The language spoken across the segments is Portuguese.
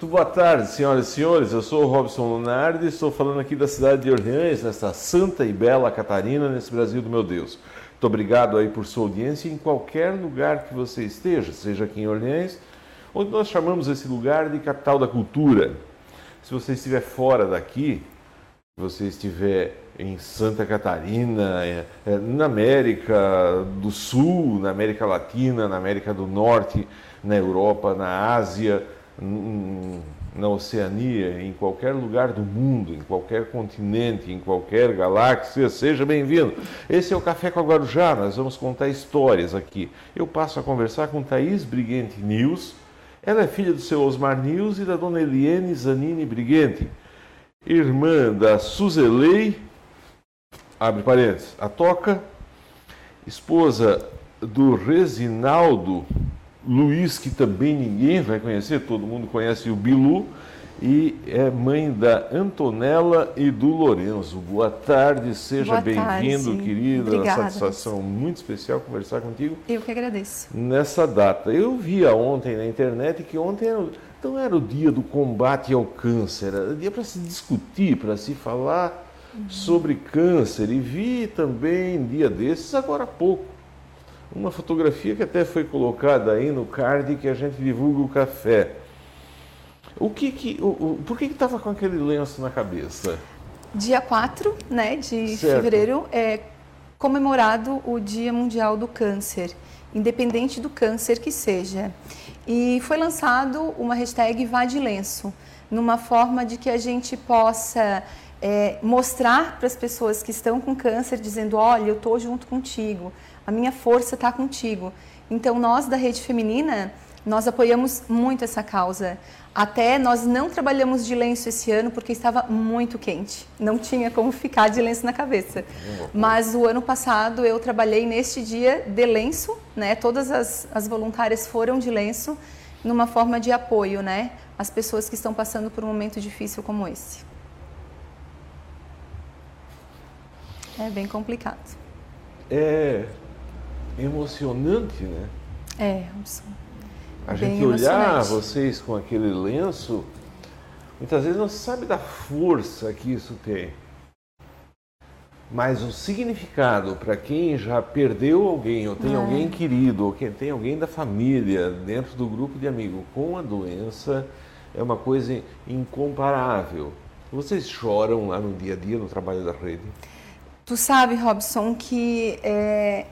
Muito boa tarde, senhoras e senhores. Eu sou o Robson Lunardi, estou falando aqui da cidade de Orleans, nesta santa e bela Catarina, nesse Brasil do meu Deus. Muito obrigado aí por sua audiência em qualquer lugar que você esteja, seja aqui em Orleans, onde nós chamamos esse lugar de capital da cultura. Se você estiver fora daqui, se você estiver em Santa Catarina, é, é, na América do Sul, na América Latina, na América do Norte, na Europa, na Ásia, na Oceania, em qualquer lugar do mundo, em qualquer continente, em qualquer galáxia, seja bem-vindo. Esse é o Café com a Guarujá, nós vamos contar histórias aqui. Eu passo a conversar com Thaís Briguente News. Ela é filha do seu Osmar News e da dona Eliane Zanini Briguente, irmã da Suzelei, abre parênteses, a Toca, esposa do Resinaldo Luiz, que também ninguém vai conhecer, todo mundo conhece o Bilu, e é mãe da Antonella e do Lorenzo. Boa tarde, seja bem-vindo, querida. Obrigada. Uma satisfação muito especial conversar contigo. Eu que agradeço. Nessa data. Eu via ontem na internet que ontem era, não era o dia do combate ao câncer, era dia para se discutir, para se falar uhum. sobre câncer. E vi também, dia desses, agora há pouco, uma fotografia que até foi colocada aí no card que a gente divulga o café. O que que, o, o por que estava com aquele lenço na cabeça? Dia 4 né, de certo. fevereiro é comemorado o Dia Mundial do Câncer, independente do câncer que seja. E foi lançado uma hashtag Vá de Lenço, numa forma de que a gente possa é, mostrar para as pessoas que estão com câncer, dizendo: olha, eu estou junto contigo, a minha força está contigo. Então, nós da Rede Feminina, nós apoiamos muito essa causa. Até nós não trabalhamos de lenço esse ano porque estava muito quente. Não tinha como ficar de lenço na cabeça. Mas o ano passado eu trabalhei neste dia de lenço, né? Todas as, as voluntárias foram de lenço, numa forma de apoio, né? As pessoas que estão passando por um momento difícil como esse. É bem complicado. É, emocionante, né? É, A gente olhar vocês com aquele lenço, muitas vezes não se sabe da força que isso tem. Mas o significado para quem já perdeu alguém, ou tem é. alguém querido, ou quem tem alguém da família dentro do grupo de amigos com a doença, é uma coisa incomparável. Vocês choram lá no dia a dia no trabalho da rede? Tu sabe, Robson, que é,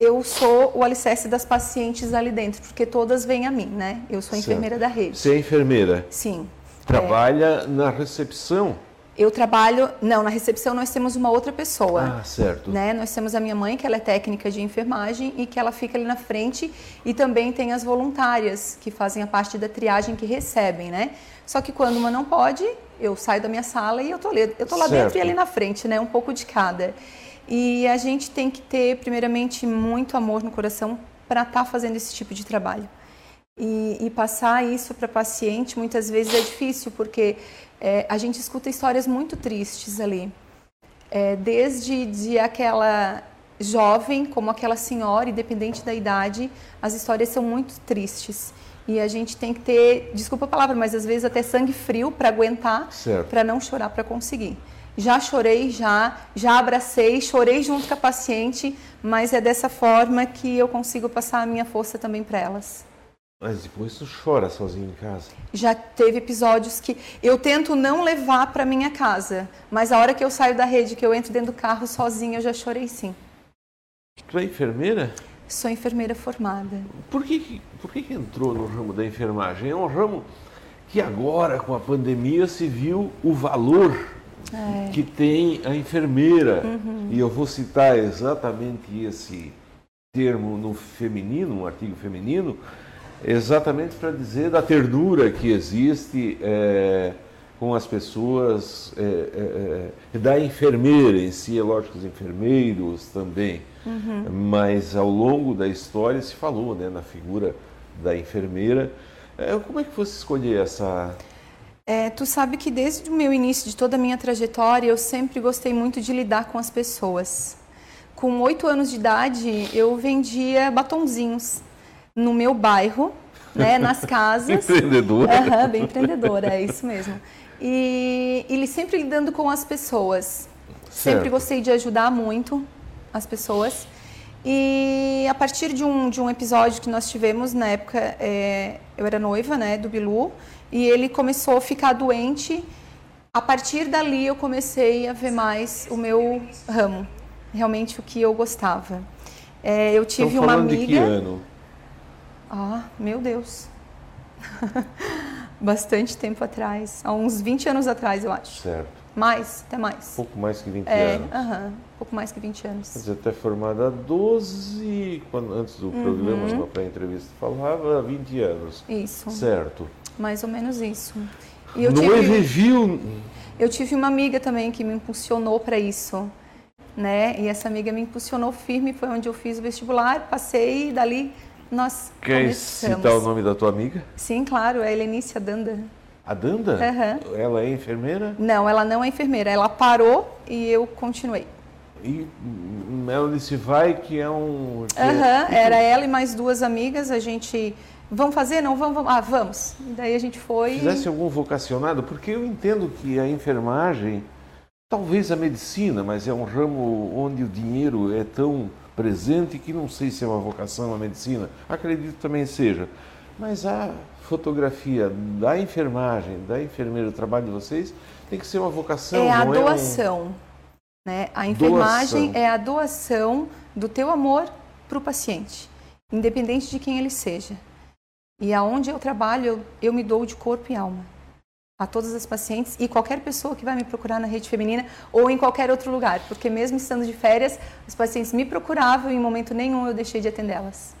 eu sou o alicerce das pacientes ali dentro, porque todas vêm a mim, né? Eu sou a enfermeira da rede. Você é enfermeira? Sim. Trabalha é... na recepção? Eu trabalho, não, na recepção nós temos uma outra pessoa. Ah, certo. Né? Nós temos a minha mãe, que ela é técnica de enfermagem e que ela fica ali na frente e também tem as voluntárias que fazem a parte da triagem que recebem, né? Só que quando uma não pode, eu saio da minha sala e eu tô eu tô lá certo. dentro e ali na frente, né? Um pouco de cada. E a gente tem que ter, primeiramente, muito amor no coração para estar tá fazendo esse tipo de trabalho. E, e passar isso para paciente muitas vezes é difícil, porque é, a gente escuta histórias muito tristes ali. É, desde de aquela jovem como aquela senhora, independente da idade, as histórias são muito tristes. E a gente tem que ter, desculpa a palavra, mas às vezes até sangue frio para aguentar, para não chorar para conseguir. Já chorei, já, já abracei, chorei junto com a paciente, mas é dessa forma que eu consigo passar a minha força também para elas. Mas depois tu chora sozinho em casa? Já teve episódios que eu tento não levar para minha casa, mas a hora que eu saio da rede, que eu entro dentro do carro sozinha, eu já chorei sim. Tu é enfermeira? Sou enfermeira formada. Por que, por que, que entrou no ramo da enfermagem? É um ramo que agora, com a pandemia, se viu o valor é. que tem a enfermeira. Uhum. E eu vou citar exatamente esse termo no feminino, um artigo feminino, exatamente para dizer da ternura que existe é, com as pessoas, é, é, é, da enfermeira em si, é lógico, os enfermeiros também. Uhum. Mas ao longo da história se falou né, na figura da enfermeira. É, como é que você escolheu essa é, tu sabe que desde o meu início de toda a minha trajetória, eu sempre gostei muito de lidar com as pessoas. Com oito anos de idade, eu vendia batonzinhos no meu bairro, né, nas casas. Empreendedora. Uhum, bem empreendedora, é isso mesmo. E ele sempre lidando com as pessoas. Certo. Sempre gostei de ajudar muito as pessoas. E a partir de um, de um episódio que nós tivemos, na época, é, eu era noiva né, do Bilu, e ele começou a ficar doente. A partir dali eu comecei a ver mais o meu ramo, realmente o que eu gostava. É, eu tive uma amiga. de que ano? Ah, meu Deus. Bastante tempo atrás. Há uns 20 anos atrás, eu acho. Certo. Mais, até mais. Pouco mais que 20 É, anos. aham, um pouco mais que 20 anos. Quer dizer, até formada há 12, quando, antes do Uhum. programa, na pré-entrevista, falava há 20 anos. Isso, Certo. Mais ou menos isso. E eu no tive, review, eu tive uma amiga também que me impulsionou para isso. Né? E essa amiga me impulsionou firme, foi onde eu fiz o vestibular, passei e dali nós quer começamos. citar o nome da tua amiga? Sim, claro, é a Helenícia Danda. A Danda? Aham. Ela é enfermeira Não, ela não é enfermeira, ela parou e eu continuei. e hum, ela disse, vai que é um... é- Aham, era ela e mais duas amigas, a gente. Vamos fazer? Não, vamos, vamos. Ah, vamos. E daí a gente foi. Fizesse algum vocacionado, porque eu entendo que a enfermagem, talvez a medicina, mas é um ramo onde o dinheiro é tão presente que não sei se é uma vocação a medicina. Acredito que também seja. Mas a fotografia da enfermagem, da enfermeira, o trabalho de vocês, tem que ser uma vocação. é a doação. Né? A enfermagem Doação. é a doação do teu amor para o paciente, independente de quem ele seja. E aonde eu trabalho, eu, eu me dou de corpo e alma a todas as pacientes e qualquer pessoa que vai me procurar na rede feminina ou em qualquer outro lugar, porque mesmo estando de férias, as pacientes me procuravam e em momento nenhum eu deixei de atendê-las.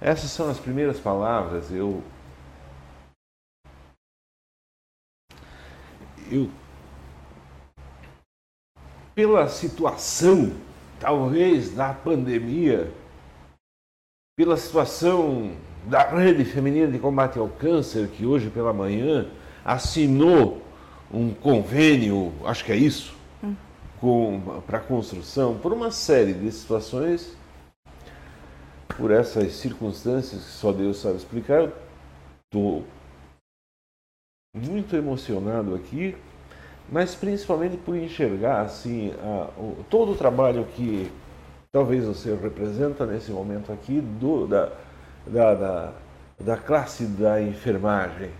Essas são as primeiras palavras. Eu eu pela situação, talvez da pandemia, pela situação da Rede Feminina de Combate ao Câncer, que hoje pela manhã assinou um convênio, acho que é isso, para construção, por uma série de situações, por essas circunstâncias que só Deus sabe explicar, eu estou muito emocionado aqui, mas principalmente por enxergar assim a- o- todo o trabalho que talvez você representa nesse momento aqui do, da, da, da, da classe da enfermagem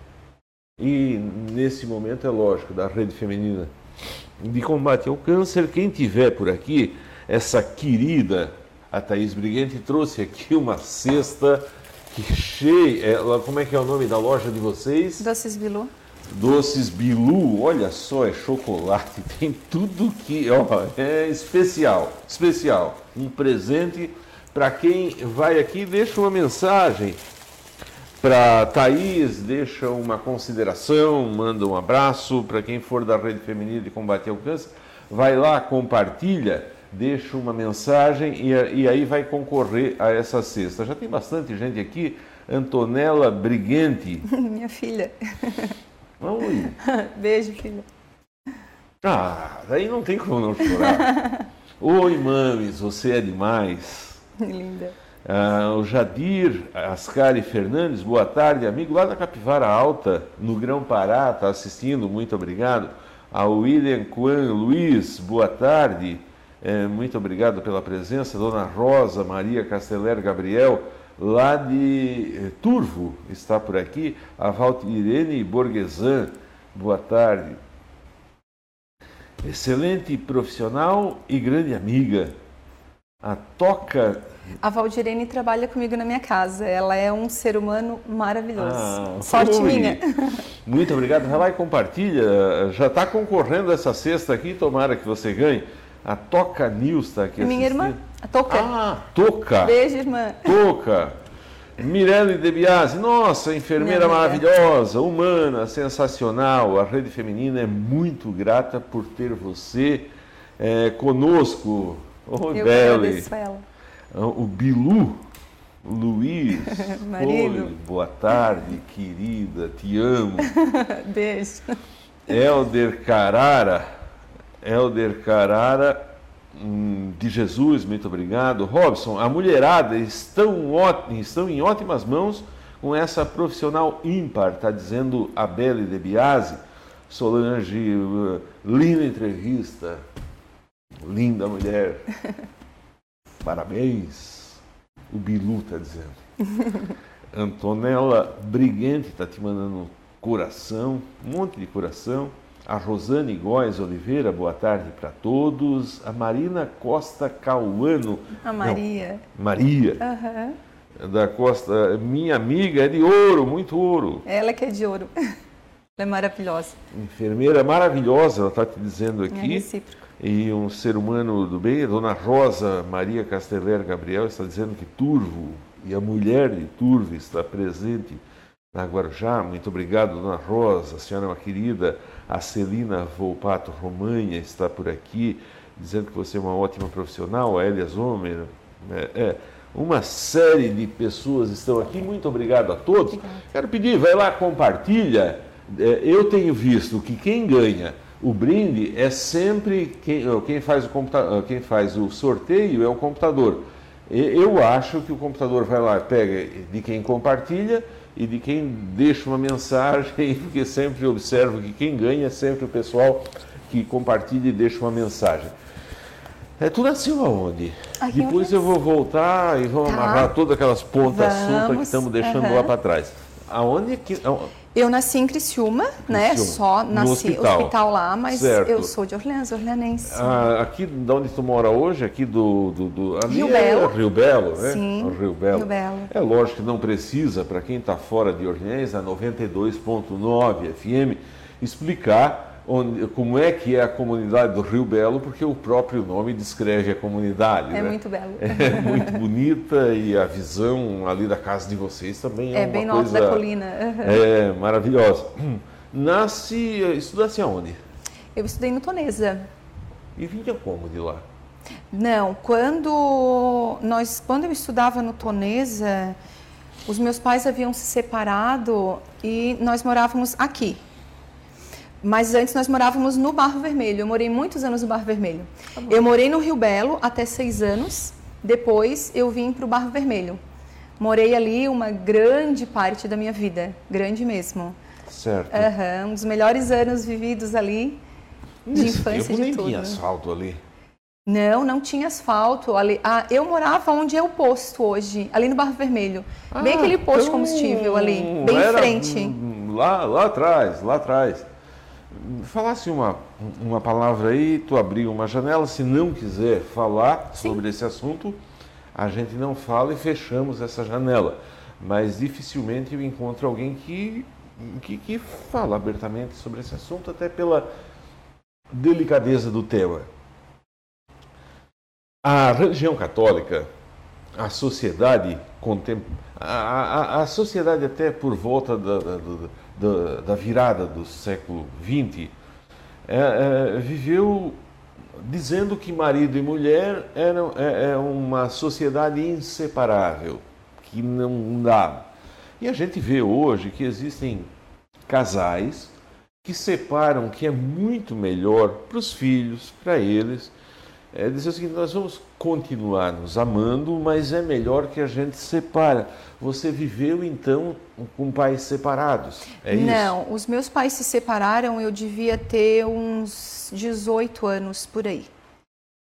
e nesse momento é lógico da rede feminina de combate ao câncer. Quem tiver por aqui, essa querida a Thaís Briguente trouxe aqui uma cesta que cheia. Ela, como é que é o nome da loja de vocês? Doces Bilu. Doces Bilu, olha só, é chocolate, tem tudo que, ó, é especial, especial. Um presente para quem vai aqui, deixa uma mensagem para Thaís, deixa uma consideração, manda um abraço para quem for da Rede Feminina de Combate ao Câncer, vai lá, compartilha, deixa uma mensagem e, e aí vai concorrer a essa cesta. Já tem bastante gente aqui, Antonella Briguente. Minha filha. Oi. Beijo, filha. Ah, daí não tem como não chorar. Oi, mames, você é demais. Linda. Ah, o Jadir Ascari Fernandes, boa tarde, amigo lá da Capivara Alta, no Grão Pará, está assistindo, muito obrigado. A William Quan Luiz, boa tarde, Eh, muito obrigado pela presença. Dona Rosa Maria Casteller Gabriel, lá de eh, Turvo, está por aqui. A Valtirene Borgesan, boa tarde. Excelente profissional e grande amiga. A Toca A Valdirene trabalha comigo na minha casa. Ela é um ser humano maravilhoso. Ah, Sorte oi. minha. Muito obrigado. Vai lá e compartilha. Já está concorrendo essa cesta aqui, tomara que você ganhe. A Toca News está aqui Minha assistindo. irmã, a Toca. Ah, Toca. Beijo, irmã. Toca. Mirelle De Biasi, nossa, enfermeira maravilhosa, humana, sensacional. A Rede Feminina é muito grata por ter você eh, conosco. Oi, Eu. O Bilu, Luiz. Marido. Oi, boa tarde, querida, te amo. Beijo. Helder Carara, Helder Carara hum, de Jesus, muito obrigado. Robson, a mulherada estão, estão em ótimas mãos com essa profissional ímpar, está dizendo a Belle de Biasi. Solange, uh, linda entrevista, linda mulher. Parabéns. O Bilu está dizendo. Antonella Brigante está te mandando coração, um monte de coração. A Rosane Góes Oliveira, boa tarde para todos. A Marina Costa Cauano. A Maria. Não, Maria. Uhum. Da Costa, minha amiga, é de ouro, muito ouro. Ela que é de ouro. Ela é maravilhosa. Enfermeira maravilhosa, ela está te dizendo aqui. É recíproco. E um ser humano do bem, a dona Rosa Maria Casteller Gabriel está dizendo que Turvo e a mulher de Turvo está presente na Guarujá. Muito obrigado, dona Rosa, a senhora é uma querida. A Celina Volpato Romanha está por aqui, dizendo que você é uma ótima profissional. A Elia Zomer. É, é, uma série de pessoas estão aqui. Muito obrigado a todos. Quero pedir, vai lá, compartilha. É, eu tenho visto que quem ganha o brinde é sempre quem, quem, faz o quem faz o sorteio é o computador. Eu acho que o computador vai lá, pega de quem compartilha e de quem deixa uma mensagem, porque sempre observo que quem ganha é sempre o pessoal que compartilha e deixa uma mensagem. É, tu nasceu aonde? Aqui Depois eu vou voltar e vou Tá. amarrar todas aquelas pontas soltas que estamos deixando aham. lá para trás. Aonde que. Eu nasci em Criciúma, né? Criciúma. Só No nasci hospital. lá, mas Certo. eu sou de Orleans, orleanense. Ah, aqui de onde tu mora hoje, aqui do. do, do ali Rio é Belo. Rio Belo, né? Sim, O Rio Belo. Rio Belo. É lógico que não precisa, para quem está fora de Orleans, a 92.9 FM, explicar onde, como é que é a comunidade do Rio Belo, porque o próprio nome descreve a comunidade. É né? muito belo. É muito bonita e a visão ali da casa de vocês também é, É uma bem coisa da colina. é, maravilhosa. Nasce, estudasse aonde? Eu estudei no Tonesa. E vinha como de lá? Não, quando nós, quando eu estudava no Tonesa, os meus pais haviam se separado e nós morávamos aqui. Mas antes nós morávamos no Barro Vermelho. Eu morei muitos anos no Barro Vermelho. eu morei no Rio Belo até seis anos. Depois eu vim para o Barro Vermelho. Morei ali uma grande parte da minha vida, grande mesmo. Certo. Aham, um dos melhores anos vividos ali, de Nesse infância tempo de nem tudo. tinha asfalto ali. Não, não tinha asfalto. Ali, ah, eu morava onde é o posto hoje, ali no Barro Vermelho. Bem Ah, aquele posto de então combustível ali, bem em frente. hum, Lá, lá atrás, lá atrás. Falasse uma, uma palavra aí, tu abriu uma janela. Se não quiser falar sobre esse assunto, a gente não fala e fechamos essa janela. Mas dificilmente eu encontro alguém que, que, que fala abertamente sobre esse assunto, até pela delicadeza do tema. A religião católica, a sociedade contem a, a, a sociedade até por volta da, da, do- da, da virada do século XX é, é, viveu dizendo que marido e mulher eram é, é uma sociedade inseparável, que não dá. E a gente vê hoje que existem casais que separam, que é muito melhor para os filhos, para eles. É dizer o seguinte, nós vamos continuar nos amando, mas é melhor que a gente separa. Você viveu então com pais separados, é isso? Não, os meus pais se separaram, eu devia ter uns 18 anos por aí.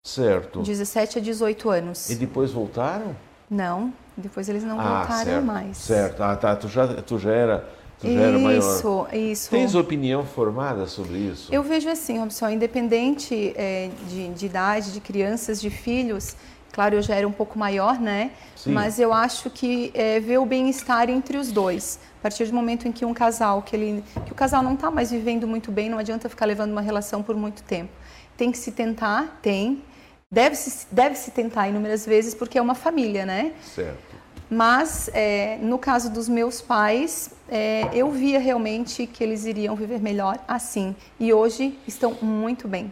Certo. 17 a 18 anos. E depois voltaram? Não, depois eles não ah, voltaram certo. mais. Certo. Ah, tá. Tu já, tu já era, era maior. Isso, isso. Tens opinião formada sobre isso? Eu vejo assim, Robson, independente é, de, de idade, de crianças, de filhos, claro, eu já era um pouco maior, né? Sim. Mas eu acho que é, ver o bem-estar entre os dois. A partir do momento em que um casal, que, ele, que o casal não está mais vivendo muito bem, não adianta ficar levando uma relação por muito tempo. Tem que se tentar, tem. Deve se, deve se tentar inúmeras vezes, porque é uma família, né? Certo. Mas, é, no caso dos meus pais, é, eu via realmente que eles iriam viver melhor assim. E hoje estão muito bem,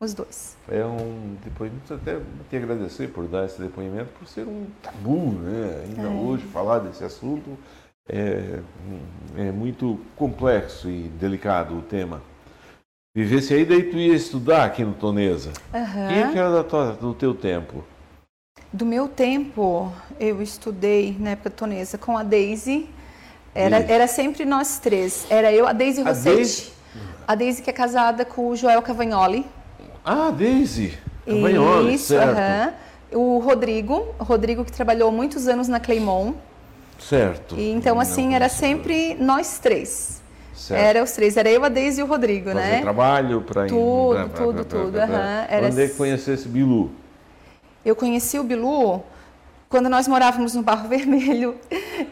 os dois. É um depoimento, até te agradecer por dar esse depoimento, por ser um tabu, né? Ainda hoje falar desse assunto é, é muito complexo e delicado o tema. Vivesse aí, daí tu ia estudar aqui no Tonesa. Aham. Quem é que era da tua- do teu tempo? Do meu tempo, eu estudei na época tonesa com a Daisy, Era, era sempre nós três. Era eu, a e A Rossetti. A Deise que é casada com o Joel Cavagnoli. Ah, Daisy. Campagnoli, Isso, certo. aham. O Rodrigo, o Rodrigo que trabalhou muitos anos na Claymon. Certo. E, então, assim, era sempre nós três. Certo. Era os três. Era eu, a Deise e o Rodrigo, Fazer né? trabalho para Tudo, tudo, tudo. Era Onde é que conhecesse Bilu? Eu conheci o Bilu quando nós morávamos no Barro Vermelho.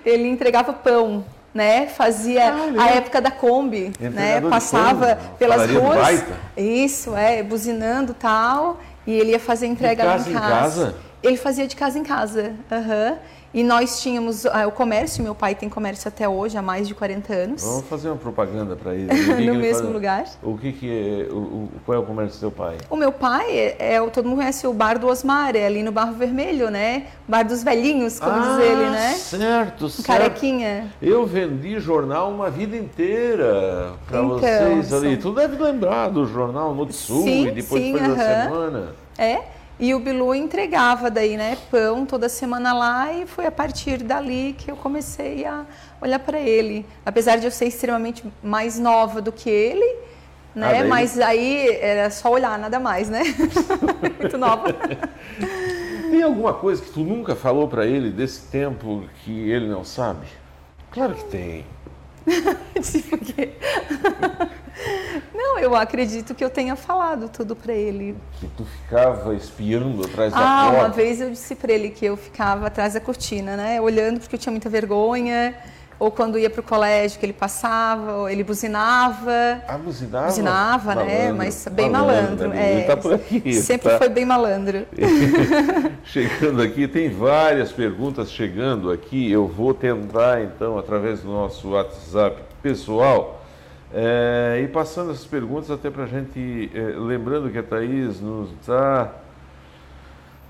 Ele entregava pão, né? Fazia Ah, a época da Kombi, né? De Passava pelas ruas. Isso, é, buzinando tal. E ele ia fazer entrega lá casa em em casa. casa? Ele fazia de casa em casa. aham. E nós tínhamos ah, o comércio, meu pai tem comércio até hoje, há mais de 40 anos. Vamos fazer uma propaganda para ele. No ele mesmo faz? lugar. O que, que é. O, qual é o comércio do seu pai? O meu pai, é, é todo mundo conhece o Bar do Osmar, é ali no Barro Vermelho, né? Bar dos velhinhos, como diz ele, né? Ah, Certo, certo. Carequinha. Eu vendi jornal uma vida inteira para Então, vocês ali. são- Tu deve lembrar do jornal No Sul e depois sim, depois da aham. semana. É. E o Bilu entregava daí, né, pão toda semana lá e foi a partir dali que eu comecei a olhar para ele. Apesar de eu ser extremamente mais nova do que ele, né, Ah, daí- mas aí era só olhar, nada mais, né? Muito nova. Tem alguma coisa que tu nunca falou para ele desse tempo que ele não sabe? Claro que tem. Tipo que- Não, eu acredito que eu tenha falado tudo para ele. Que tu ficava espiando atrás da Ah, porta. uma vez eu disse para ele que eu ficava atrás da cortina, né? Olhando porque eu tinha muita vergonha. Ou quando ia para o colégio, que ele passava, ele buzinava. Ah, buzinava? Buzinava, né? Malandro, Mas bem malandro. né? Ele é. tá por aqui. Sempre tá? foi bem malandro. Chegando aqui, tem várias perguntas chegando aqui. Eu vou tentar, então, através do nosso WhatsApp pessoal, eh, e passando essas perguntas até para a gente. eh, lembrando que a Thaís nos dá.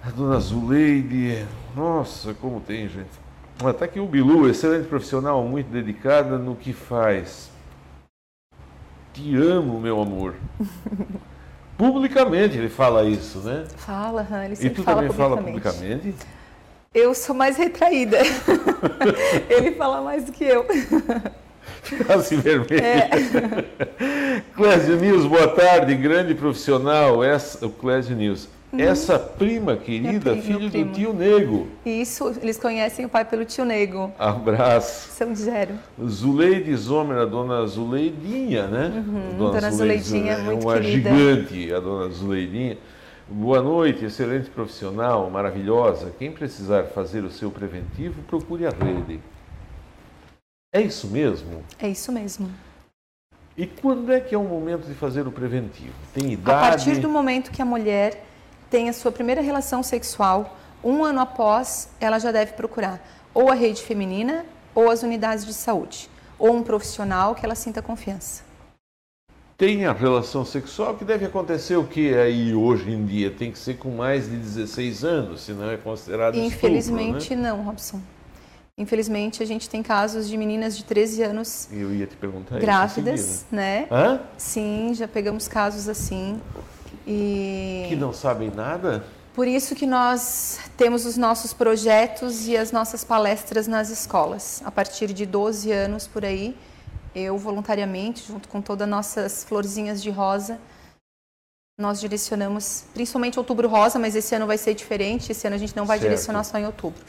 A dona Zuleide. Nossa, como tem, gente. Está aqui o Bilu, excelente profissional, muito dedicada no que faz. Te amo, meu amor. Publicamente ele fala isso, né? Fala, aham, ele E sempre tu fala também fala publicamente. Eu sou mais retraída. ele fala mais do que eu. Assim vermelho. É. Clésio News, boa tarde, grande profissional. Essa, o Clésio News. Essa prima querida, Uhum. prima, filho do tio Nego. Isso, eles conhecem o pai pelo tio Nego. Abraço. São de zero. Zuleide Zomer, a dona Zuleidinha, né? Uhum, dona Zuleidinha, é muito uma querida. gigante, a dona Zuleidinha. Boa noite, excelente profissional, maravilhosa. Quem precisar fazer o seu preventivo, procure a rede. É isso mesmo? É isso mesmo. E quando é que é o momento de fazer o preventivo? Tem A idade? partir do momento que a mulher tem a sua primeira relação sexual, um ano após, ela já deve procurar ou a rede feminina ou as unidades de saúde, ou um profissional que ela sinta confiança. Tem a relação sexual que deve acontecer o que aí hoje em dia? Tem que ser com mais de 16 anos, senão é considerado Infelizmente, estupro, né? não, Robson. Infelizmente, a gente tem casos de meninas de 13 anos grávidas, né? Hã? Sim, já pegamos casos assim. E Que não sabem nada? Por isso que nós temos os nossos projetos e as nossas palestras nas escolas. A partir de 12 anos por aí, eu voluntariamente, junto com todas as nossas florzinhas de rosa, nós direcionamos, principalmente outubro rosa, mas esse ano vai ser diferente, esse ano a gente não vai Certo. direcionar só em outubro.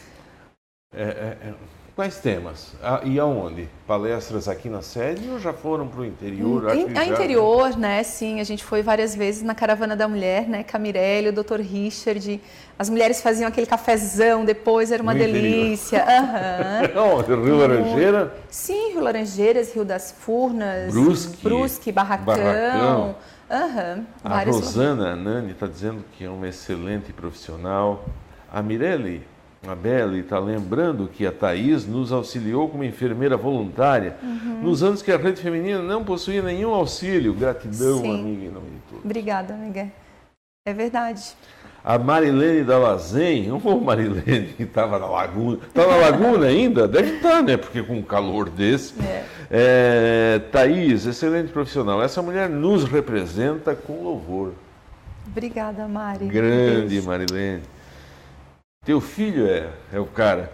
É, é, é. Quais temas? Ah, e aonde? Palestras aqui na sede ou já foram para o interior? A já- interior, né, sim, a gente foi várias vezes na Caravana da Mulher, né, Camirelli, o Dr. Richard, as mulheres faziam aquele cafezão depois, era uma No delícia. Aham. Não, Rio Laranjeira? Sim, Rio Laranjeiras, Rio das Furnas, Brusque, Brusque Barracão. Barracão. Aham, A Rosana Nani está dizendo que é uma excelente profissional. A Mirelle, a Belle, está lembrando que a Thaís nos auxiliou como enfermeira voluntária Uhum. nos anos que a rede feminina não possuía nenhum auxílio. Gratidão, Sim. amiga, em nome de todos. Obrigada, amiga. É verdade. A Marilene da Lazen, ô Marilene, que estava na Laguna. Está na Laguna ainda? Deve estar, né? Porque com um calor desse. É. É, Thaís, excelente profissional. Essa mulher nos representa com louvor. Obrigada, Mari. Grande. Marilene. Teu filho é, é o cara.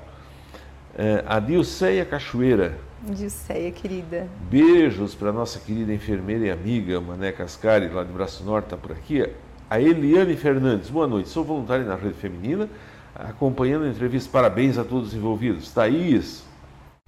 É, a Dilceia Cachoeira. Dilceia, querida. Beijos para nossa querida enfermeira e amiga Mané Cascari, lá de Braço Norte, está por aqui. A Eliane Fernandes, boa noite. Sou voluntária na Rede Feminina, acompanhando a entrevista. Parabéns a todos os envolvidos. Thaís,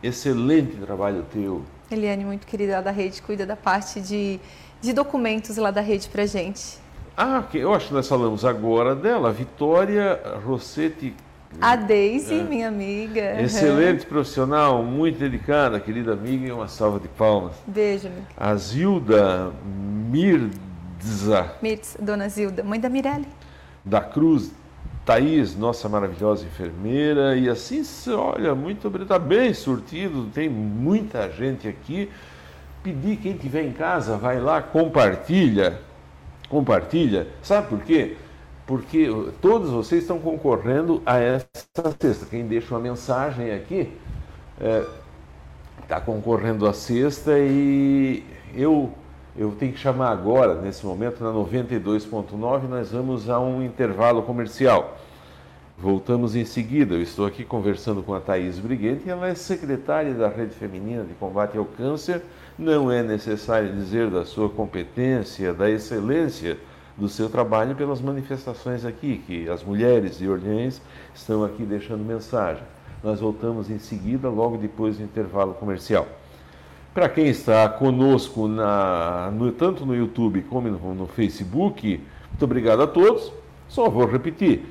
excelente trabalho teu. Eliane, muito querida da rede, cuida da parte de, de documentos lá da rede para gente. Ah, eu acho que nós falamos agora dela, Vitória Rossetti a Deise, é. minha amiga. Excelente uhum. profissional, muito dedicada, querida amiga, e uma salva de palmas. Beijo, amiga. A Zilda Mirza. Mirza, dona Zilda, mãe da Mirelle. Da Cruz, Thaís, nossa maravilhosa enfermeira. E assim, olha, muito obrigado. Está bem surtido, tem muita gente aqui. Pedir quem estiver em casa, vai lá, compartilha. Compartilha. Sabe por quê? porque todos vocês estão concorrendo a essa cesta. Quem deixa uma mensagem aqui está é, concorrendo à cesta e eu, eu tenho que chamar agora, nesse momento, na 92.9, nós vamos a um intervalo comercial. Voltamos em seguida. Eu estou aqui conversando com a Thaís Briguente, ela é secretária da Rede Feminina de Combate ao Câncer. Não é necessário dizer da sua competência, da excelência do seu trabalho pelas manifestações aqui, que as mulheres de Orleans estão aqui deixando mensagem. Nós voltamos em seguida, logo depois do intervalo comercial. Para quem está conosco, na, no, tanto no YouTube como no, no, Facebook, muito obrigado a todos. Só vou repetir.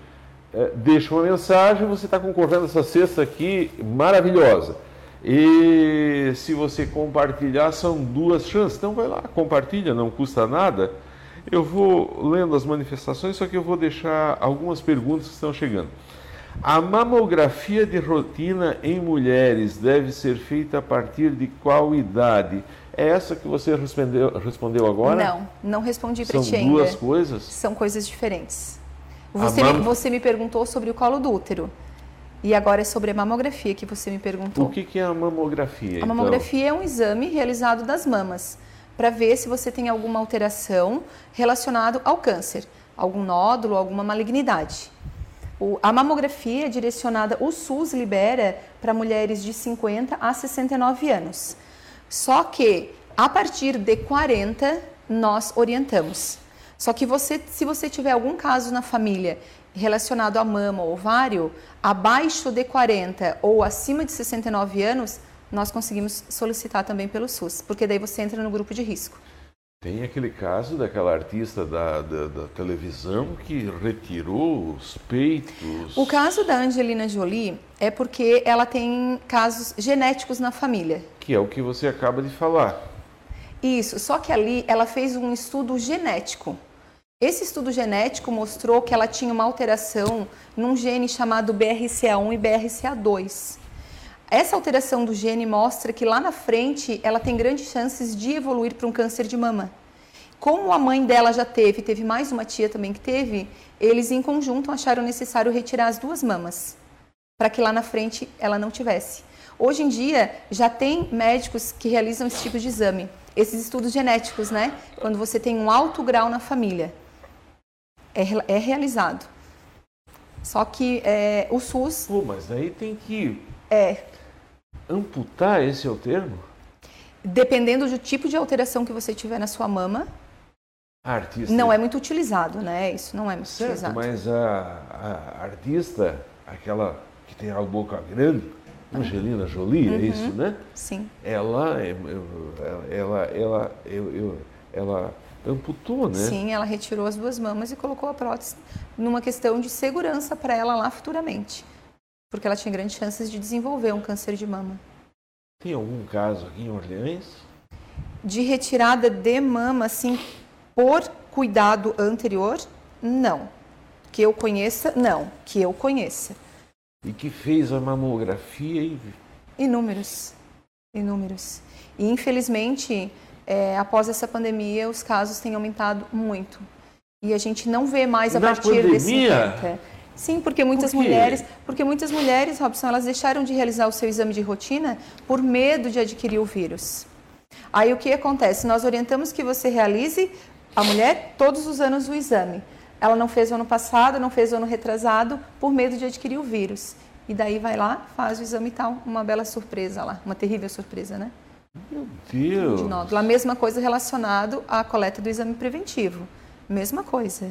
É, deixa uma mensagem, você está concorrendo essa cesta aqui maravilhosa. E se você compartilhar, são duas chances. Então vai lá, compartilha, não custa nada eu vou lendo as manifestações, só que eu vou deixar algumas perguntas que estão chegando. A mamografia de rotina em mulheres deve ser feita a partir de qual idade? É essa que você respondeu, respondeu agora? Não, não respondi para ti ainda. São duas coisas? São coisas diferentes. Você, mam... me, você me perguntou sobre o colo do útero. E agora é sobre a mamografia que você me perguntou. O que, que é a mamografia? A então? mamografia é um exame realizado das mamas para ver se você tem alguma alteração relacionada ao câncer, algum nódulo, alguma malignidade. O, a mamografia é direcionada, o SUS libera para mulheres de 50 a 69 anos. Só que a partir de 40 nós orientamos. Só que você, se você tiver algum caso na família relacionado à mama ou ovário, abaixo de 40 ou acima de 69 anos, nós conseguimos solicitar também pelo SUS, porque daí você entra no grupo de risco. Tem aquele caso daquela artista da, da, da, televisão que retirou os peitos. O caso da Angelina Jolie é porque ela tem casos genéticos na família. Que é o que você acaba de falar. Isso, só que ali ela fez um estudo genético. Esse estudo genético mostrou que ela tinha uma alteração num gene chamado BRCA1 e BRCA2. Essa alteração do gene mostra que lá na frente ela tem grandes chances de evoluir para um câncer de mama. Como a mãe dela já teve, teve mais uma tia também que teve, eles em conjunto acharam necessário retirar as duas mamas, para que lá na frente ela não tivesse. Hoje em dia já tem médicos que realizam esse tipo de exame, esses estudos genéticos, né? Quando você tem um alto grau na família, é, é realizado. Só que é, o SUS. Pô, mas aí tem que. É. Amputar, esse é o termo? Dependendo do tipo de alteração que você tiver na sua mama. artista. Não é muito utilizado, né? Isso não é muito certo, utilizado. Mas a, a, artista, aquela que tem a boca grande, Angelina Jolie, é uhum. é isso, né? Sim. Ela, ela, ela, ela, ela amputou, né? Sim, ela retirou as duas mamas e colocou a prótese numa questão de segurança para ela lá futuramente porque ela tinha grandes chances de desenvolver um câncer de mama. Tem algum caso aqui em Orleans? De retirada de mama, assim, por cuidado anterior, não. Que eu conheça, não. Que eu conheça. E que fez a mamografia e... Inúmeros. Inúmeros. E, infelizmente, é, após essa pandemia, os casos têm aumentado muito. E a gente não vê mais a Na partir pandemia? desse 50. Sim, porque muitas por mulheres, porque muitas mulheres, Robson, elas deixaram de realizar o seu exame de rotina por medo de adquirir o vírus. Aí o que acontece? Nós orientamos que você realize a mulher todos os anos o exame. Ela não fez o ano passado, não fez o ano retrasado por medo de adquirir o vírus. e daí vai lá, faz o exame e tal, uma bela surpresa lá, uma terrível surpresa, né? Meu Deus! De nódulo. A mesma coisa relacionado à coleta do exame preventivo. Mesma coisa.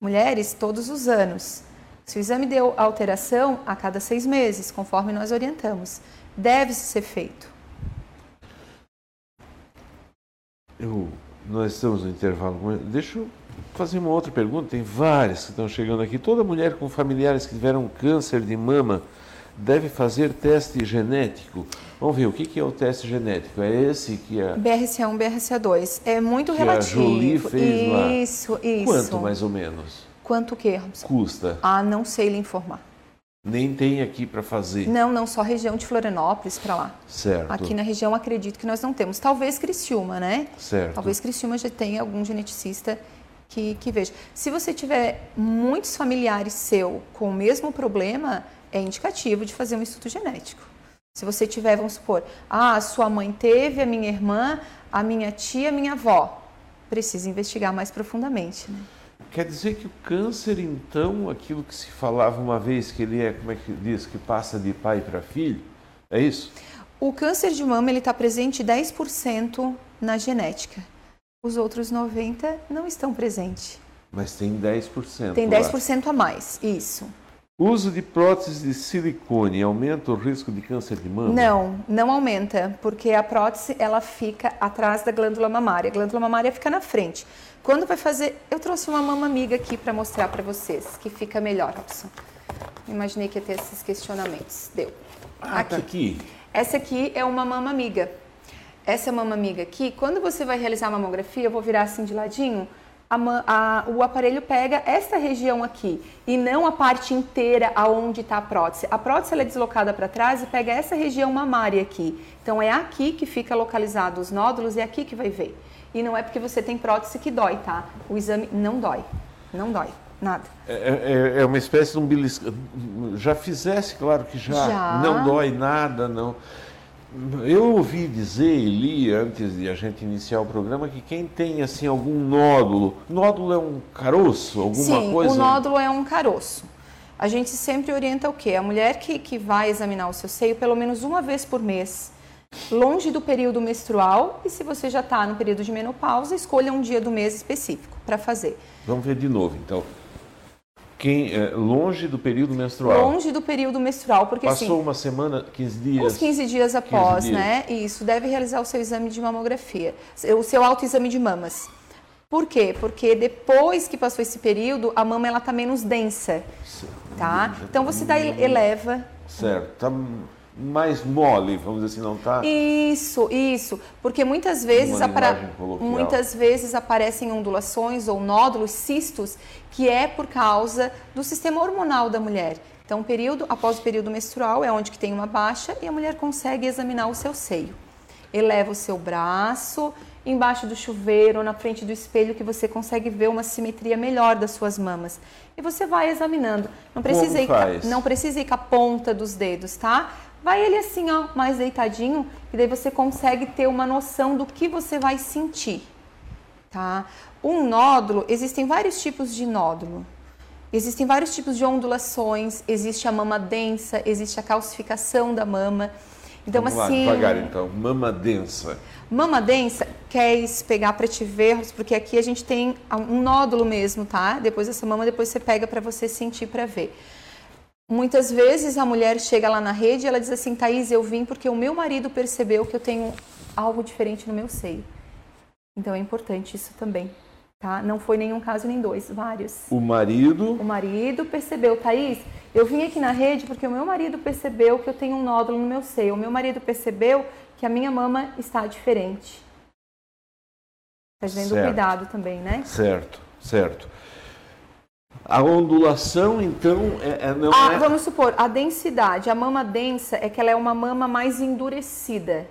Mulheres, todos os anos. Se o exame deu alteração, a cada seis meses, conforme nós orientamos, deve ser feito. Eu, nós estamos no intervalo. Deixa eu fazer uma outra pergunta. Tem várias que estão chegando aqui. Toda mulher com familiares que tiveram câncer de mama deve fazer teste genético. Vamos ver, o que é o teste genético? É esse que a... BRCA1, BRCA2. É muito que relativo. a Jolie fez lá. Isso, isso. Quanto mais ou menos? Quanto o quê, Robson? Custa? Ah, não sei lhe informar. Nem tem aqui para fazer. Não, não, só região de Florianópolis para lá. Certo. Aqui na região acredito que nós não temos. Talvez Criciúma, né? Certo. Talvez Criciúma já tenha algum geneticista que, que veja. Se você tiver muitos familiares seu com o mesmo problema, é indicativo de fazer um estudo genético. Se você tiver, vamos supor, ah, sua mãe teve, a minha irmã, a minha tia, a minha avó, precisa investigar mais profundamente, né? Quer dizer que o câncer, então, aquilo que se falava uma vez que ele é, como é que diz, que passa de pai para filho, é isso? O câncer de mama ele está presente 10% na genética. Os outros 90% não estão presentes. Mas tem 10%. Tem lá. 10% a mais, isso. Uso de prótese de silicone aumenta o risco de câncer de mama? Não, não aumenta, porque a prótese ela fica atrás da glândula mamária. A glândula mamária fica na frente. Quando vai fazer, eu trouxe uma mama amiga aqui para mostrar para vocês, que fica melhor, Robson. Imaginei que ia ter esses questionamentos. Deu. Ah, aqui. tá aqui. Essa aqui é uma mama amiga. Essa mama amiga aqui, quando você vai realizar a mamografia, eu vou virar assim de ladinho, a, a, o aparelho pega esta região aqui e não a parte inteira aonde está a prótese. A prótese é deslocada para trás e pega essa região mamária aqui. Então é aqui que fica localizado os nódulos e é aqui que vai ver. E não é porque você tem prótese que dói, tá? O exame não dói. Não dói. Nada. É, é, é uma espécie de um beliscão. Já fizesse, claro que já. Já. Não dói nada, não. Eu ouvi dizer e li antes de a gente iniciar o programa que quem tem assim algum nódulo, nódulo é um caroço, alguma Sim, coisa. o nódulo é um caroço. A gente sempre orienta o quê? A mulher que, que vai examinar o seu seio pelo menos uma vez por mês, longe do período menstrual, e se você já está no período de menopausa, escolha um dia do mês específico para fazer. Vamos ver de novo, então. Quem é, longe do período menstrual. Longe do período menstrual, porque Passou assim, uma semana, 15 dias. uns 15 dias após, 15 dias. né? Isso, deve realizar o seu exame de mamografia, o seu autoexame de mamas. Por quê? Porque depois que passou esse período, a mama ela tá menos densa, tá? Então você daí eleva Certo. Tá mais mole, vamos dizer assim, não tá? Isso, isso, porque muitas vezes, apara- muitas vezes aparecem ondulações ou nódulos, cistos, que é por causa do sistema hormonal da mulher. Então, período após o período menstrual é onde que tem uma baixa e a mulher consegue examinar o seu seio. Eleva o seu braço embaixo do chuveiro na frente do espelho que você consegue ver uma simetria melhor das suas mamas. E você vai examinando. Não precisa ir, não precisa ir com a ponta dos dedos, tá? Vai ele assim, ó, mais deitadinho, e daí você consegue ter uma noção do que você vai sentir, tá? Um nódulo, existem vários tipos de nódulo. Existem vários tipos de ondulações, existe a mama densa, existe a calcificação da mama. Então, Vamos assim, lá, devagar então. Mama densa. Mama densa, queres pegar para te ver, porque aqui a gente tem um nódulo mesmo, tá? Depois dessa mama, depois você pega para você sentir para ver. Muitas vezes a mulher chega lá na rede e ela diz assim, Thaís, eu vim porque o meu marido percebeu que eu tenho algo diferente no meu seio. Então é importante isso também, tá? Não foi nenhum caso nem dois, vários. O marido. O marido percebeu, Thaís, eu vim aqui na rede porque o meu marido percebeu que eu tenho um nódulo no meu seio. O meu marido percebeu que a minha mama está diferente. Tá vendo o cuidado também, né? Certo, certo. A ondulação, então, é, é- não Ah, é. vamos supor, a densidade, a mama densa é que ela é uma mama mais endurecida.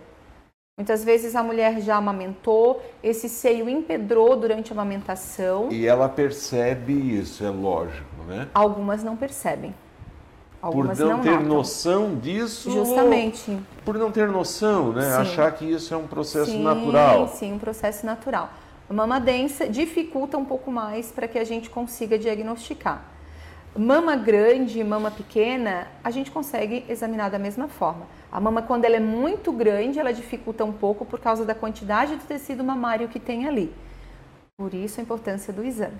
Muitas vezes a mulher já amamentou, esse seio empedrou durante a amamentação. E ela percebe isso, é lógico, né? Algumas não percebem. Por Algumas não, não, ter notam. noção disso. Justamente. Por não ter noção, né? Sim. Achar que isso é um processo sim, natural. Sim, um processo natural. Mama densa dificulta um pouco mais para que a gente consiga diagnosticar. Mama grande e mama pequena, a gente consegue examinar da mesma forma. A mama, quando ela é muito grande, ela dificulta um pouco por causa da quantidade de tecido mamário que tem ali. Por isso a importância do exame,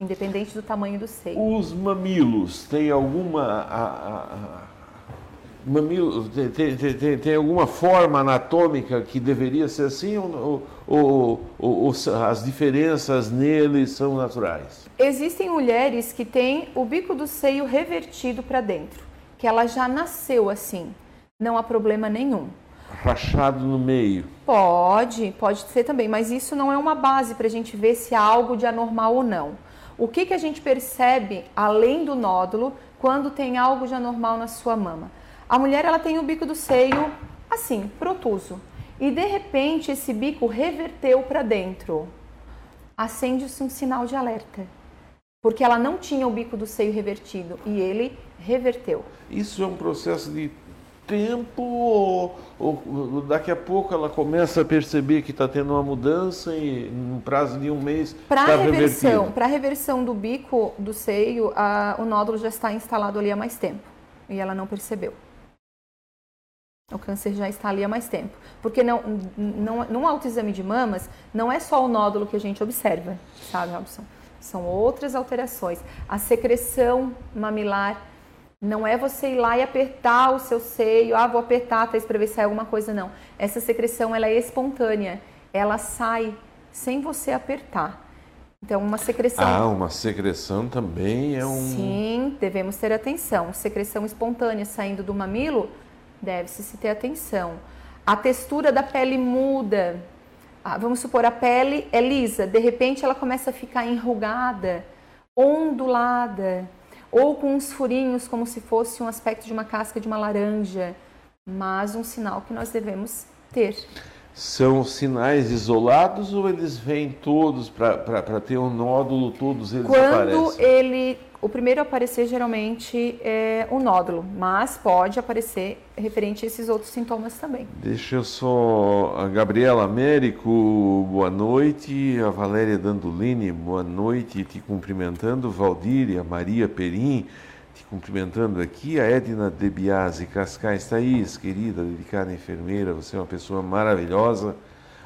independente do tamanho do seio. Os mamilos têm alguma. A, a, a, mamilo, tem, tem, tem, alguma forma anatômica que deveria ser assim ou, ou, ou, ou as diferenças neles são naturais? Existem mulheres que têm o bico do seio revertido para dentro, que ela já nasceu assim, não há problema nenhum rachado no meio? Pode, pode ser também, mas isso não é uma base para a gente ver se há algo de anormal ou não. O que, que a gente percebe além do nódulo quando tem algo de anormal na sua mama? A mulher ela tem o bico do seio assim, protuso, e de repente esse bico reverteu para dentro. Acende-se um sinal de alerta, porque ela não tinha o bico do seio revertido e ele reverteu. Isso é um processo de tempo ou, ou, daqui a pouco ela começa a perceber que está tendo uma mudança e no prazo de um mês para tá reversão para reversão do bico do seio a, o nódulo já está instalado ali há mais tempo. E ela não percebeu o câncer já está ali há mais tempo porque não, não num autoexame de mamas não é só o nódulo que a gente observa sabe Robson são outras alterações a secreção mamilar não é você ir lá e apertar o seu seio, ah, vou apertar até para ver se sai alguma coisa, não. Essa secreção ela é espontânea, ela sai sem você apertar. Então, uma secreção. Ah, uma secreção também é um. Sim, devemos ter atenção. Secreção espontânea saindo do mamilo, deve-se se ter atenção. A textura da pele muda. Ah, vamos supor, a pele é lisa, de repente ela começa a ficar enrugada, ondulada ou com uns furinhos como se fosse um aspecto de uma casca de uma laranja, mas um sinal que nós devemos ter. São sinais isolados ou eles vêm todos para ter um nódulo, todos eles Quando aparecem? Quando ele o primeiro a aparecer geralmente é o nódulo, mas pode aparecer referente a esses outros sintomas também. Deixa eu só. A Gabriela Américo, boa noite. A Valéria Dandolini, boa noite, te cumprimentando. Valdir, a Maria Perim, cumprimentando aqui. A Edna Debiase Cascais Thaís, querida, dedicada enfermeira, você é uma pessoa maravilhosa.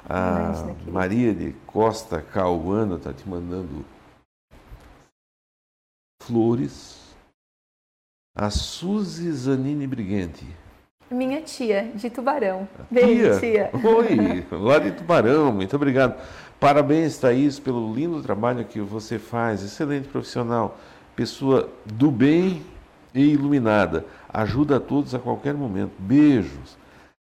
A Maria de Costa Cauana está te mandando Flores, a Suzy Zanini Briguente. Minha tia, de Tubarão. Beijo, tia. Oi, lá de Tubarão, muito obrigado. Parabéns, Thaís, pelo lindo trabalho que você faz. Excelente profissional, pessoa do bem e iluminada. Ajuda a todos a qualquer momento. Beijos.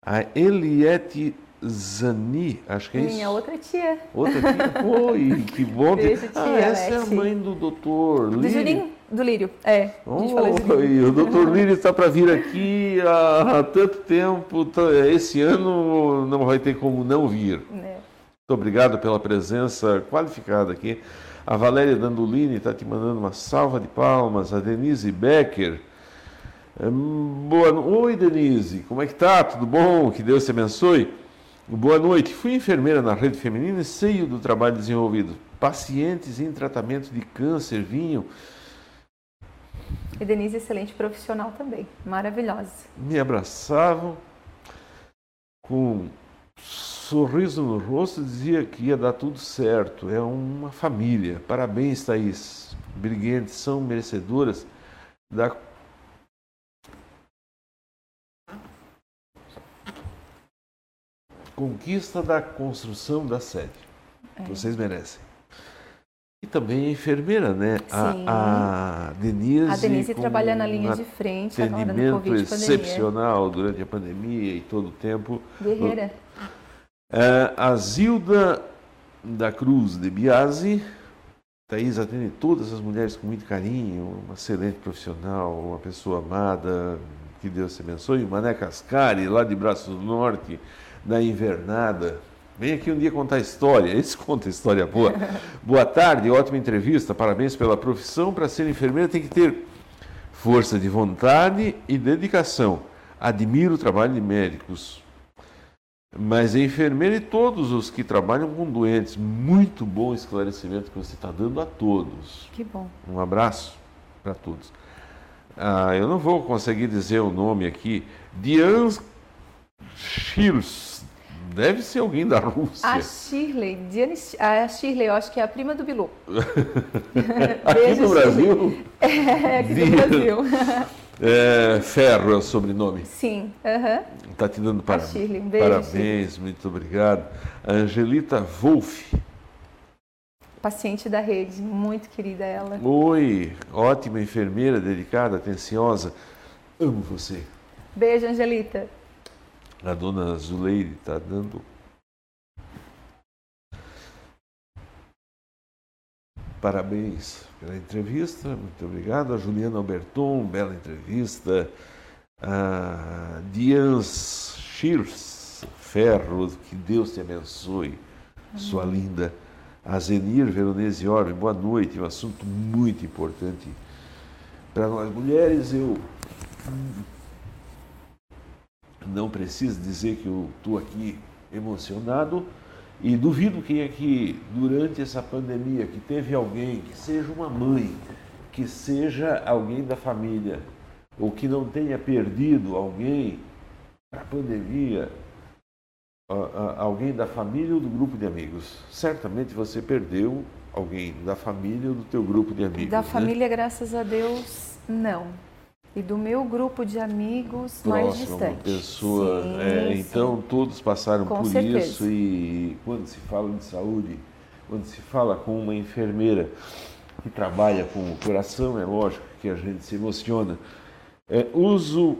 A Eliette Zani, acho que é Minha isso. Minha outra tia. Outra tia? Oi, que bom. Beijo, tia, ah, essa é a mãe do doutor Lírio. Do do Lírio, é. O doutor Lírio está para vir aqui há, há, tanto tempo, esse ano não vai ter como não vir. É. Muito obrigado pela presença qualificada aqui. A Valéria Dandolini está te mandando uma salva de palmas. A Denise Becker. Hum, boa Oi, Denise, como é que tá? Tudo bom? Que Deus te abençoe. Boa noite. Fui enfermeira na rede feminina e sei do trabalho desenvolvido. Pacientes em tratamento de câncer vinham. E Denise, excelente profissional também. Maravilhosa. Me abraçavam com sorriso no rosto dizia que ia dar tudo certo. É uma família. Parabéns, Thaís. Briguentes são merecedoras da conquista da construção da sede. É. Vocês merecem. E também a enfermeira, né? A, a, Denise. A Denise trabalha na linha de frente agora no Covid excepcional pandemia. durante a pandemia e todo o tempo. Guerreira. É, a Zilda da Cruz de Biasi. Thaís atende todas as mulheres com muito carinho, uma excelente profissional, uma pessoa amada, que Deus te abençoe. Mané Cascari, lá de Braços do Norte, da invernada. Vem aqui um dia contar história. Esse conta história boa. Boa tarde, ótima entrevista. Parabéns pela profissão. Para ser enfermeira tem que ter força de vontade e dedicação. Admiro o trabalho de médicos. Mas a enfermeira e todos os que trabalham com doentes. Muito bom esclarecimento que você está dando a todos. Que bom. Um abraço para todos. Ah, eu não vou conseguir dizer o nome aqui. Diane Schirs. Deve ser alguém da Rússia. A Shirley, Diane, a Shirley, eu acho que é a prima do Bilu. aqui no Brasil? É, aqui no Brasil. É, Ferro é o sobrenome. Sim. Uhum. Está te dando para... Shirley, um beijo, parabéns, Shirley. muito obrigado. Angelita Wolff. Paciente da rede, muito querida ela. Oi, ótima enfermeira, dedicada, atenciosa. Amo você. Beijo, Angelita. A dona Zuleide está dando Parabéns pela entrevista, muito obrigado. A Juliana Alberton, bela entrevista. A Dians Shears Ferro, que Deus te abençoe, sua linda. A Zenir Veronese Orbe, boa noite. Um assunto muito importante para nós mulheres. Eu não preciso dizer que eu estou aqui emocionado e duvido quem é que, durante essa pandemia, que teve alguém, que seja uma mãe, que seja alguém da família, ou que não tenha perdido alguém para a pandemia, alguém da família ou do grupo de amigos. Certamente você perdeu alguém da família ou do teu grupo de amigos. Da né? família, graças a Deus, não e do meu grupo de amigos Próximo, mais distante. pessoa, sim, é, sim. então todos passaram com por certeza. isso e quando se fala de saúde, quando se fala com uma enfermeira que trabalha com o coração, é lógico que a gente se emociona. É, uso,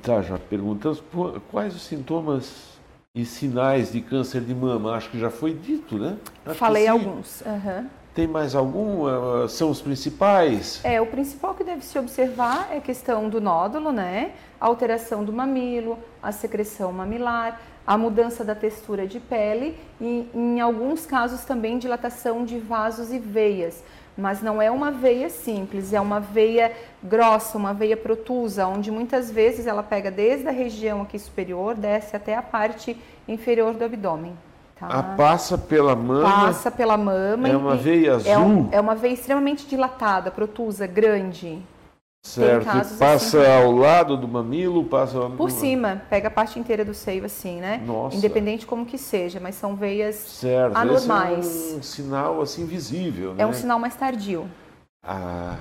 tá, já perguntamos, quais os sintomas e sinais de câncer de mama? Acho que já foi dito, né? Acho Falei alguns. Uhum. Tem mais algum? Uh, são os principais? É, o principal que deve se observar é a questão do nódulo, né? A alteração do mamilo, a secreção mamilar, a mudança da textura de pele e, em alguns casos, também dilatação de vasos e veias. Mas não é uma veia simples, é uma veia grossa, uma veia protusa, onde muitas vezes ela pega desde a região aqui superior, desce até a parte inferior do abdômen. Tá. Passa pela mama. Passa pela mama. É uma veia azul. É, um, é, uma veia extremamente dilatada, protusa, grande. Certo. Passa assim, ao lado do mamilo, passa por cima, pega a parte inteira do seio assim, né? Nossa. Independente como que seja, mas são veias certo. anormais. Esse é um sinal assim visível, né? É um sinal mais tardio. Ah.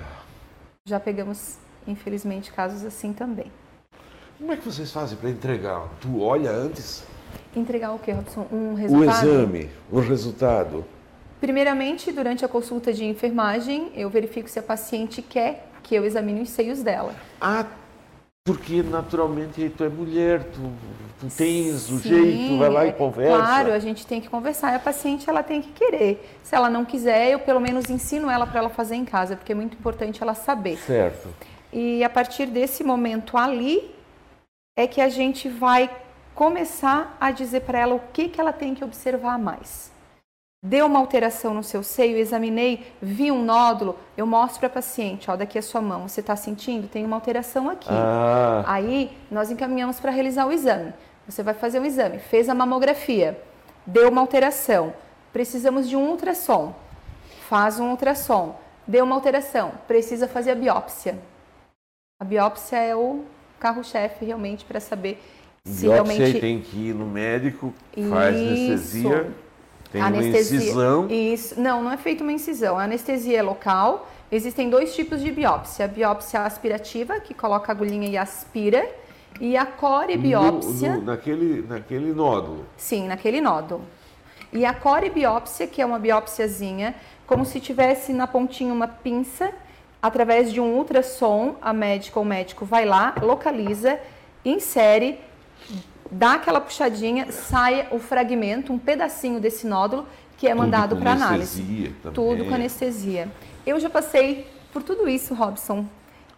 Já pegamos, infelizmente, casos assim também. Como é que vocês fazem para entregar? Tu olha antes? Entregar o que, Robson? Um resultado? O exame, o resultado. Primeiramente, durante a consulta de enfermagem, eu verifico se a paciente quer que eu examine os seios dela. Ah, porque naturalmente tu é mulher, tu, tu tens o jeito, vai lá e conversa. Claro, a gente tem que conversar e a paciente ela tem que querer. Se ela não quiser, eu pelo menos ensino ela para ela fazer em casa, porque é muito importante ela saber. Certo. E a partir desse momento ali é que a gente vai começar a dizer para ela o que, que ela tem que observar mais. Deu uma alteração no seu seio, examinei, vi um nódulo, eu mostro para a paciente, ó, daqui a sua mão, você está sentindo? Tem uma alteração aqui. Ah. Aí nós encaminhamos para realizar o exame. Você vai fazer o exame, fez a mamografia, deu uma alteração, precisamos de um ultrassom, faz um ultrassom, deu uma alteração, precisa fazer a biópsia. A biópsia é o carro-chefe realmente para saber se realmente tem que ir no médico, faz Isso. anestesia, tem anestesia. uma incisão. Isso, não, não é feita uma incisão. A anestesia é local. Existem dois tipos de biópsia: a biópsia aspirativa, que coloca a agulhinha e aspira, e a corebiópsia. No, no, naquele, naquele nódulo. Sim, naquele nódulo. E a corebiópsia, que é uma biópsiazinha, como se tivesse na pontinha uma pinça, através de um ultrassom, a médica ou médico vai lá, localiza, insere dá aquela puxadinha, sai o fragmento, um pedacinho desse nódulo que é mandado para análise. Também. Tudo com anestesia. Eu já passei por tudo isso, Robson.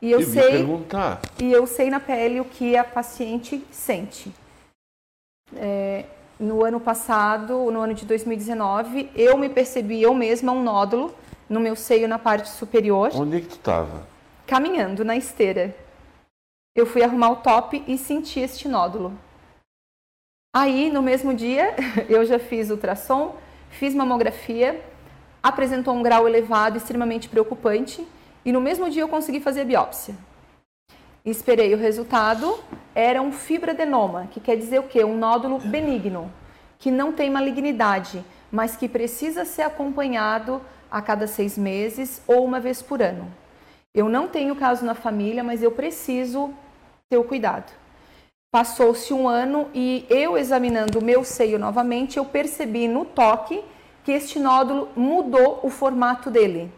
E eu, eu sei perguntar. e eu sei na pele o que a paciente sente. É, no ano passado, no ano de 2019, eu me percebi eu mesma um nódulo no meu seio na parte superior. Onde é que tu estava? Caminhando na esteira. Eu fui arrumar o top e senti este nódulo. Aí, no mesmo dia, eu já fiz ultrassom, fiz mamografia, apresentou um grau elevado, extremamente preocupante. e no mesmo dia eu consegui fazer a biópsia. Esperei o resultado, era um fibradenoma, que quer dizer o quê? Um nódulo benigno, que não tem malignidade, mas que precisa ser acompanhado a cada seis meses ou uma vez por ano. Eu não tenho caso na família, mas eu preciso ter o cuidado. Passou-se um ano e eu examinando o meu seio novamente, eu percebi no toque que este nódulo mudou o formato dele.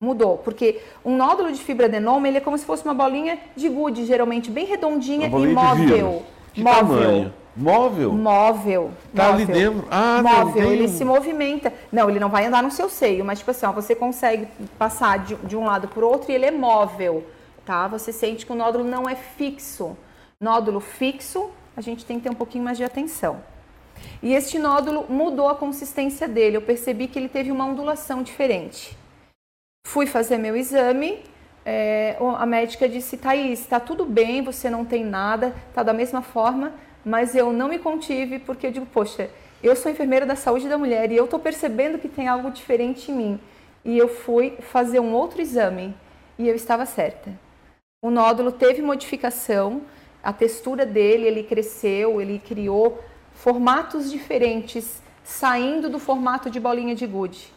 Mudou, porque um nódulo de fibradenoma ele é como se fosse uma bolinha de gude, geralmente bem redondinha e móvel. Que móvel. Tamanho? Móvel? Móvel. Tá móvel. ali dentro. Ah, móvel, não, ele se movimenta. Não, ele não vai andar no seu seio, mas tipo assim, ó, você consegue passar de, de um lado para o outro e ele é móvel, tá? Você sente que o nódulo não é fixo. Nódulo fixo, a gente tem que ter um pouquinho mais de atenção. E este nódulo mudou a consistência dele. Eu percebi que ele teve uma ondulação diferente. Fui fazer meu exame, é, a médica disse, Thaís, está tudo bem, você não tem nada, está da mesma forma, mas eu não me contive porque eu digo, poxa, eu sou enfermeira da saúde da mulher e eu estou percebendo que tem algo diferente em mim. E eu fui fazer um outro exame e eu estava certa. O nódulo teve modificação, a textura dele, ele cresceu, ele criou formatos diferentes, saindo do formato de bolinha de gude.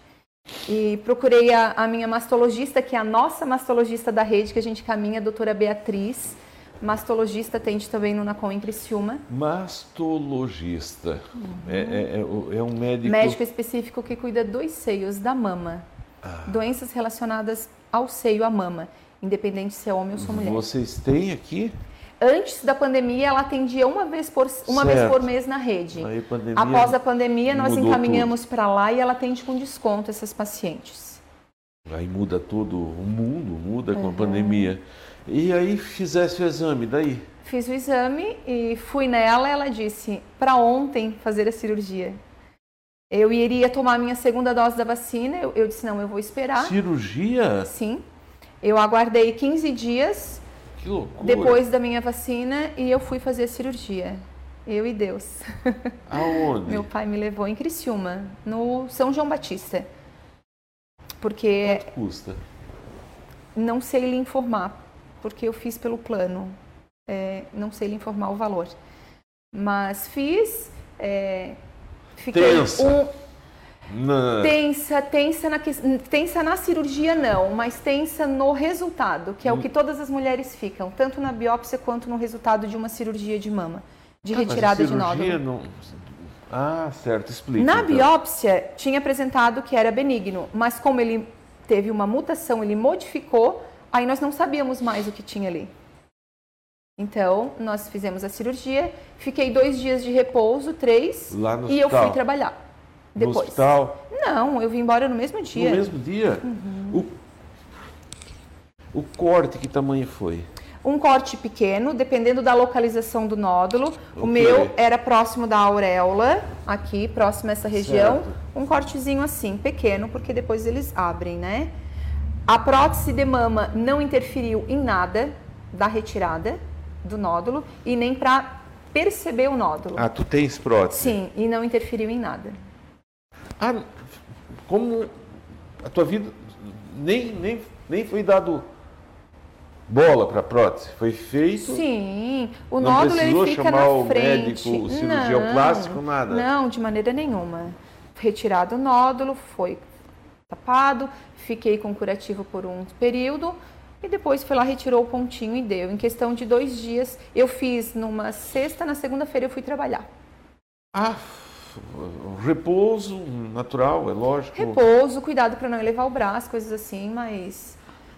E procurei a, a, minha mastologista, que é a nossa mastologista da rede, que a gente caminha, a doutora Beatriz. Mastologista atende também no Nacon em Criciúma. Mastologista. Uhum. É, é, é, é, um médico... Médico específico que cuida dos seios, da mama. Ah. Doenças relacionadas ao seio, à mama. Independente se é homem ou se é mulher. Vocês têm aqui? Antes da pandemia, ela atendia uma vez por, uma vez por mês na rede. Após a pandemia, nós encaminhamos para lá e ela atende com desconto essas pacientes. Aí muda todo o mundo, muda uhum. com a pandemia. E aí fizesse o exame, daí? Fiz o exame e fui nela, ela disse, para ontem fazer a cirurgia. Eu iria tomar a minha segunda dose da vacina, eu, eu disse, não, eu vou esperar. Cirurgia? Sim. Eu aguardei 15 dias que loucura. Depois da minha vacina e eu fui fazer a cirurgia. Eu e Deus. Aonde? Meu pai me levou em Criciúma, no São João Batista. Porque. Quanto custa? Não sei lhe informar, porque eu fiz pelo plano. É, não sei lhe informar o valor. Mas fiz. É, fiquei Tensa. um não. Tensa, tensa na, tensa na cirurgia não, mas tensa no resultado, que é o que todas as mulheres ficam, tanto na biópsia quanto no resultado de uma cirurgia de mama, de ah, retirada de nódulo. Não... Ah, certo, explica. Na então. biópsia tinha apresentado que era benigno, mas como ele teve uma mutação, ele modificou, aí nós não sabíamos mais o que tinha ali. Então, nós fizemos a cirurgia, fiquei dois dias de repouso, três, e eu fui trabalhar. Depois. No hospital? Não, eu vim embora no mesmo dia. No mesmo dia? Uhum. O, o corte, que tamanho foi? Um corte pequeno, dependendo da localização do nódulo. Okay. O meu era próximo da auréola, aqui, próximo a essa região. Certo. Um cortezinho assim, pequeno, porque depois eles abrem, né? A prótese de mama não interferiu em nada da retirada do nódulo e nem para perceber o nódulo. Ah, tu tens prótese? Sim, e não interferiu em nada. Ah, como a tua vida nem, nem, nem foi dado bola para prótese, foi feito. Sim, o não nódulo ele fica chamar na o frente. médico, o cirurgião não, plástico, nada. Não, de maneira nenhuma. Retirado o nódulo, foi tapado, fiquei com curativo por um período e depois foi lá, retirou o pontinho e deu. Em questão de dois dias, eu fiz numa sexta, na segunda-feira eu fui trabalhar. Ah, repouso natural, é lógico. Repouso, cuidado para não elevar o braço, coisas assim, mas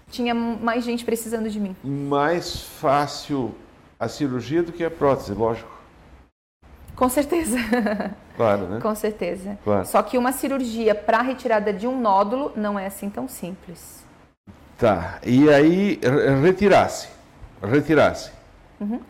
tinha mais gente precisando de mim. Mais fácil a cirurgia do que a prótese, lógico. Com certeza. Claro, né? Com certeza. Claro. Só que uma cirurgia para retirada de um nódulo não é assim tão simples. Tá. E aí retirasse, retirasse. Uhum.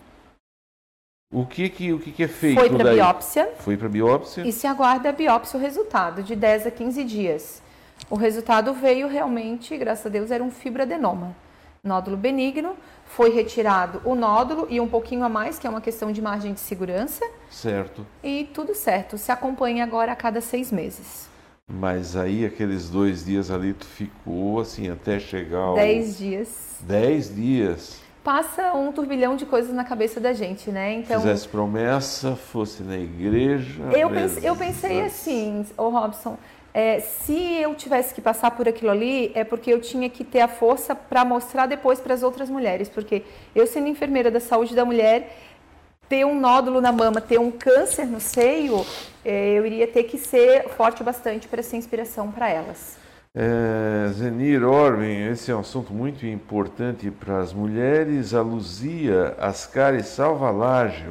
O que que, o que, que é feito Foi para biópsia. Foi para biópsia. E se aguarda a biópsia o resultado, de 10 a 15 dias. O resultado veio realmente, graças a Deus, era um fibradenoma. Nódulo benigno, foi retirado o nódulo e um pouquinho a mais, que é uma questão de margem de segurança. Certo. E tudo certo. Se acompanha agora a cada seis meses. Mas aí aqueles dois dias ali tu ficou assim até chegar ao... Dez dias. Dez dias. Passa um turbilhão de coisas na cabeça da gente, né? Então fizesse promessa, fosse na igreja. Eu, pense, eu pensei assim, o Robson, é, se eu tivesse que passar por aquilo ali, é porque eu tinha que ter a força para mostrar depois para as outras mulheres, porque eu sendo enfermeira da saúde da mulher ter um nódulo na mama, ter um câncer no seio, é, eu iria ter que ser forte bastante para ser inspiração para elas. É, Zenir Orben, esse é um assunto muito importante para as mulheres. A Luzia Ascari Salvalage,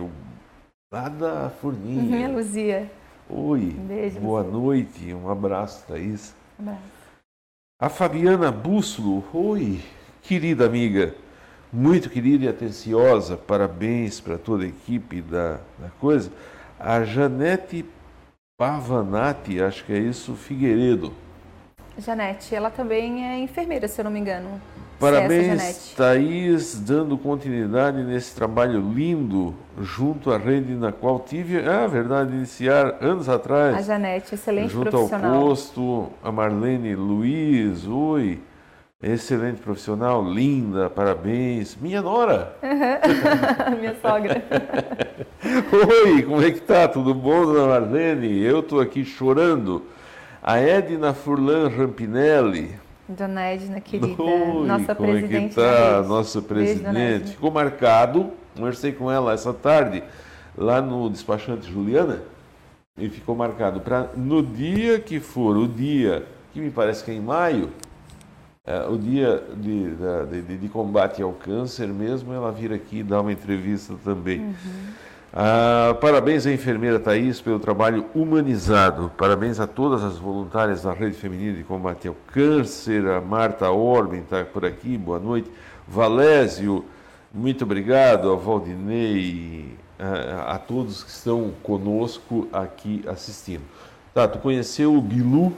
lá da Forninha. Uhum, Luzia. Oi, um beijo, boa você. noite, um abraço, Thaís. Um abraço. A Fabiana Bússolo, oi, querida amiga muito querida e atenciosa, parabéns para toda a equipe da, da coisa. A Janete Pavanati, acho que é isso, Figueiredo. Janete, ela também é enfermeira, se eu não me engano. Parabéns, Thaís, dando continuidade nesse trabalho lindo junto à rede na qual tive a verdade iniciar anos atrás. A Janete, excelente junto profissional. Junto ao posto, a Marlene Luiz, oi. Excelente profissional, linda, parabéns. Minha nora. Uhum. Minha sogra. Oi, como é que tá? Tudo bom, dona Marlene? Eu tô aqui chorando. A Edna Furlan Rampinelli. Dona Edna, querida. Oi, nossa como presidente. É que tá? Nossa presidente. Ficou marcado, conversei com ela essa tarde, lá no despachante Juliana, e ficou marcado para no dia que for, o dia, que me parece que é em maio, é, o dia de, de, de, combate ao câncer mesmo, ela vir aqui dar uma entrevista também. Uhum. Ah, parabéns à enfermeira Thais pelo trabalho humanizado. Parabéns a todas as voluntárias da Rede Feminina de Combate ao Câncer. A Marta Orben está por aqui, boa noite. Valésio, muito obrigado. A Valdinei, a, a todos que estão conosco aqui assistindo. Tá, tu conheceu o Bilu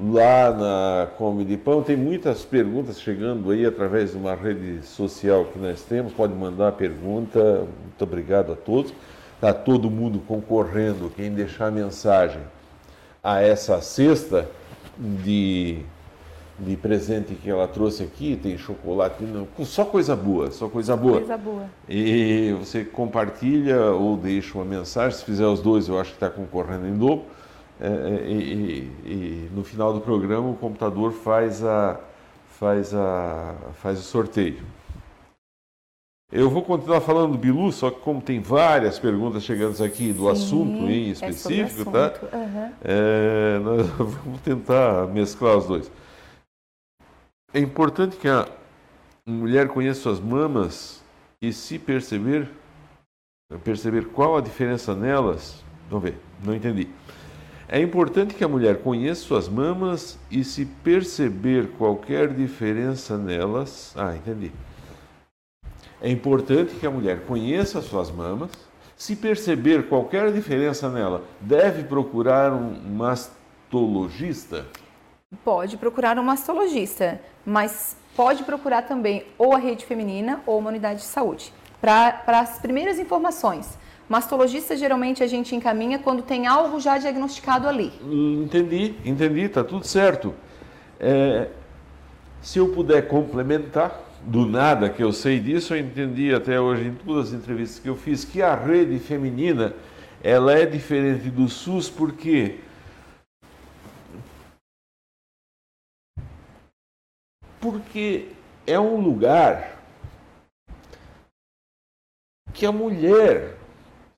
lá na Come de Pão. Tem muitas perguntas chegando aí através de uma rede social que nós temos. Pode mandar pergunta. Muito obrigado a todos. Está todo mundo concorrendo. Quem deixar mensagem a essa cesta de, de presente que ela trouxe aqui, tem chocolate, só coisa boa, só coisa boa. Coisa boa. E você compartilha ou deixa uma mensagem. Se fizer os dois, eu acho que está concorrendo em dobro e, e, e, no final do programa o computador faz, a, faz, a, faz o sorteio. Eu vou continuar falando do Bilu, só que como tem várias perguntas chegando aqui do Sim, assunto em específico, é tá? Uhum. É, nós vamos tentar mesclar os dois. É importante que a mulher conheça suas mamas e se perceber, perceber qual a diferença nelas. Vamos ver, não entendi. É importante que a mulher conheça suas mamas e se perceber qualquer diferença nelas. Ah, entendi. É importante que a mulher conheça suas mamas, se perceber qualquer diferença nela, deve procurar um mastologista? Pode procurar um mastologista, mas pode procurar também ou a rede feminina ou uma unidade de saúde. Para as primeiras informações, Mastologista geralmente a gente encaminha quando tem algo já diagnosticado ali. Entendi, entendi, está tudo certo. É, se eu puder complementar, do nada que eu sei disso, eu entendi até hoje em todas as entrevistas que eu fiz que a rede feminina ela é diferente do SUS porque porque é um lugar que a mulher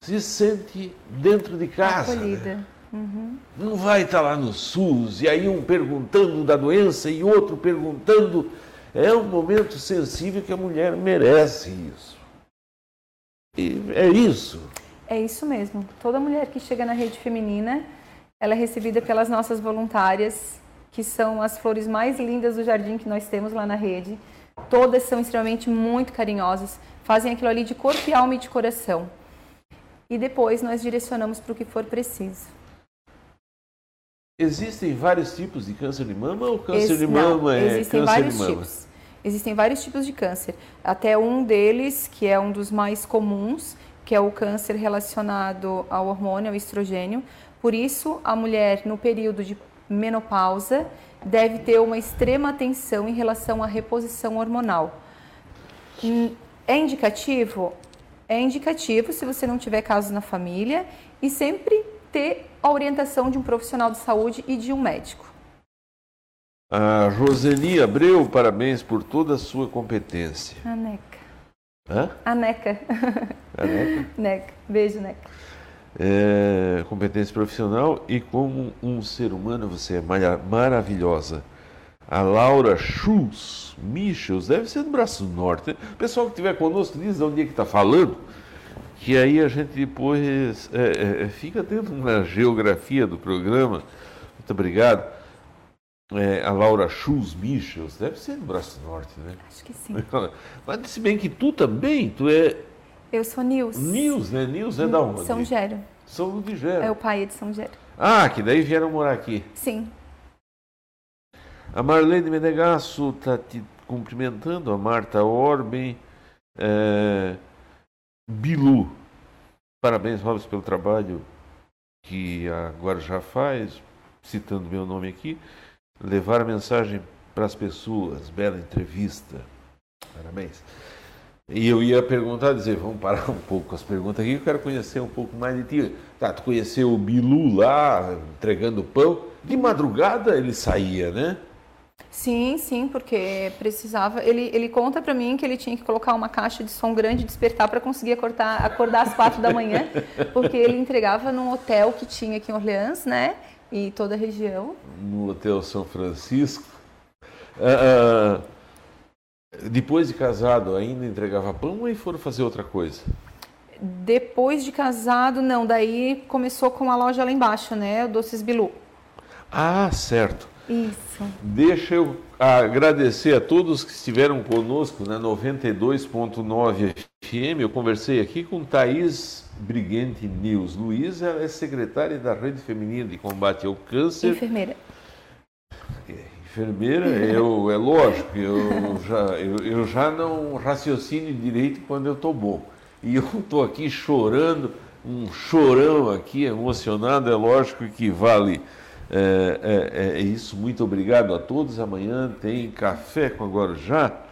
se sente dentro de casa. Acolhida. Uhum. Não vai estar lá no SUS e aí um perguntando da doença e outro perguntando. É um momento sensível que a mulher merece isso. E é isso. É isso mesmo. Toda mulher que chega na rede feminina, ela é recebida pelas nossas voluntárias, que são as flores mais lindas do jardim que nós temos lá na rede. Todas são extremamente muito carinhosas, fazem aquilo ali de corpo e alma e de coração e depois nós direcionamos para o que for preciso. Existem vários tipos de câncer de mama ou câncer Ex de mama não, é existem câncer vários de mama? Tipos. Existem vários tipos de câncer. Até um deles, que é um dos mais comuns, que é o câncer relacionado ao hormônio, ao estrogênio, Por isso, a mulher no período de menopausa deve ter uma extrema atenção em relação à reposição hormonal. Hum, é indicativo? É indicativo se você não tiver casos na família e sempre ter a orientação de um profissional de saúde e de um médico. A Roseli Abreu, parabéns por toda a sua competência. A Neca. Hã? A Neca. A Neca? Neca. Beijo, Neca. É, competência profissional e como um ser humano você é maravilhosa. A Laura Schultz Michels, deve ser do Braço Norte. O pessoal que estiver conosco diz de onde é que está falando, que aí a gente depois é, é, fica dentro na geografia do programa. Muito obrigado é, a Laura Schulz Michels, deve ser do Braço Norte, né? Acho que sim. Mas se bem que tu também, tu é... Eu sou Nils. Nils, né? Nils é da onde? São Gero. São de Gero. É o pai de São Gero. Ah, que daí vieram morar aqui. Sim. A Marlene Menegasso está te cumprimentando, a Marta Orben, é... Bilu. Parabéns, Robson, pelo trabalho que agora já faz, citando meu nome aqui levar a mensagem para as pessoas, bela entrevista. Parabéns. E eu ia perguntar, dizer, vamos parar um pouco com as perguntas aqui, eu quero conhecer um pouco mais de ti. Tá, tu conheceu o Bilu lá, entregando pão. De madrugada ele saía, né? Sim, sim, porque precisava. Ele, ele conta para mim que ele tinha que colocar uma caixa de som grande e despertar para conseguir acordar, acordar às quatro da manhã, porque ele entregava num hotel que tinha aqui em Orleans, né? E toda a região. No Hotel São Francisco. Uh, uh, depois de casado, ainda entregava pão ou foram fazer outra coisa? Depois de casado, não. Daí começou com a loja lá embaixo, né? O Doces Bilu. Ah, certo. Isso. Deixa eu agradecer a todos que estiveram conosco na 92.9 FM. Eu conversei aqui com Thaís Brigante News. Luiz é secretária da Rede Feminina de Combate ao Câncer. Enfermeira. É, enfermeira, eu, é lógico, eu já, eu, eu já não raciocino direito quando eu estou bom. E eu estou aqui chorando, um chorão aqui, emocionado, é lógico que vale é, é, é isso. Muito obrigado a todos. Amanhã tem café com a Guarujá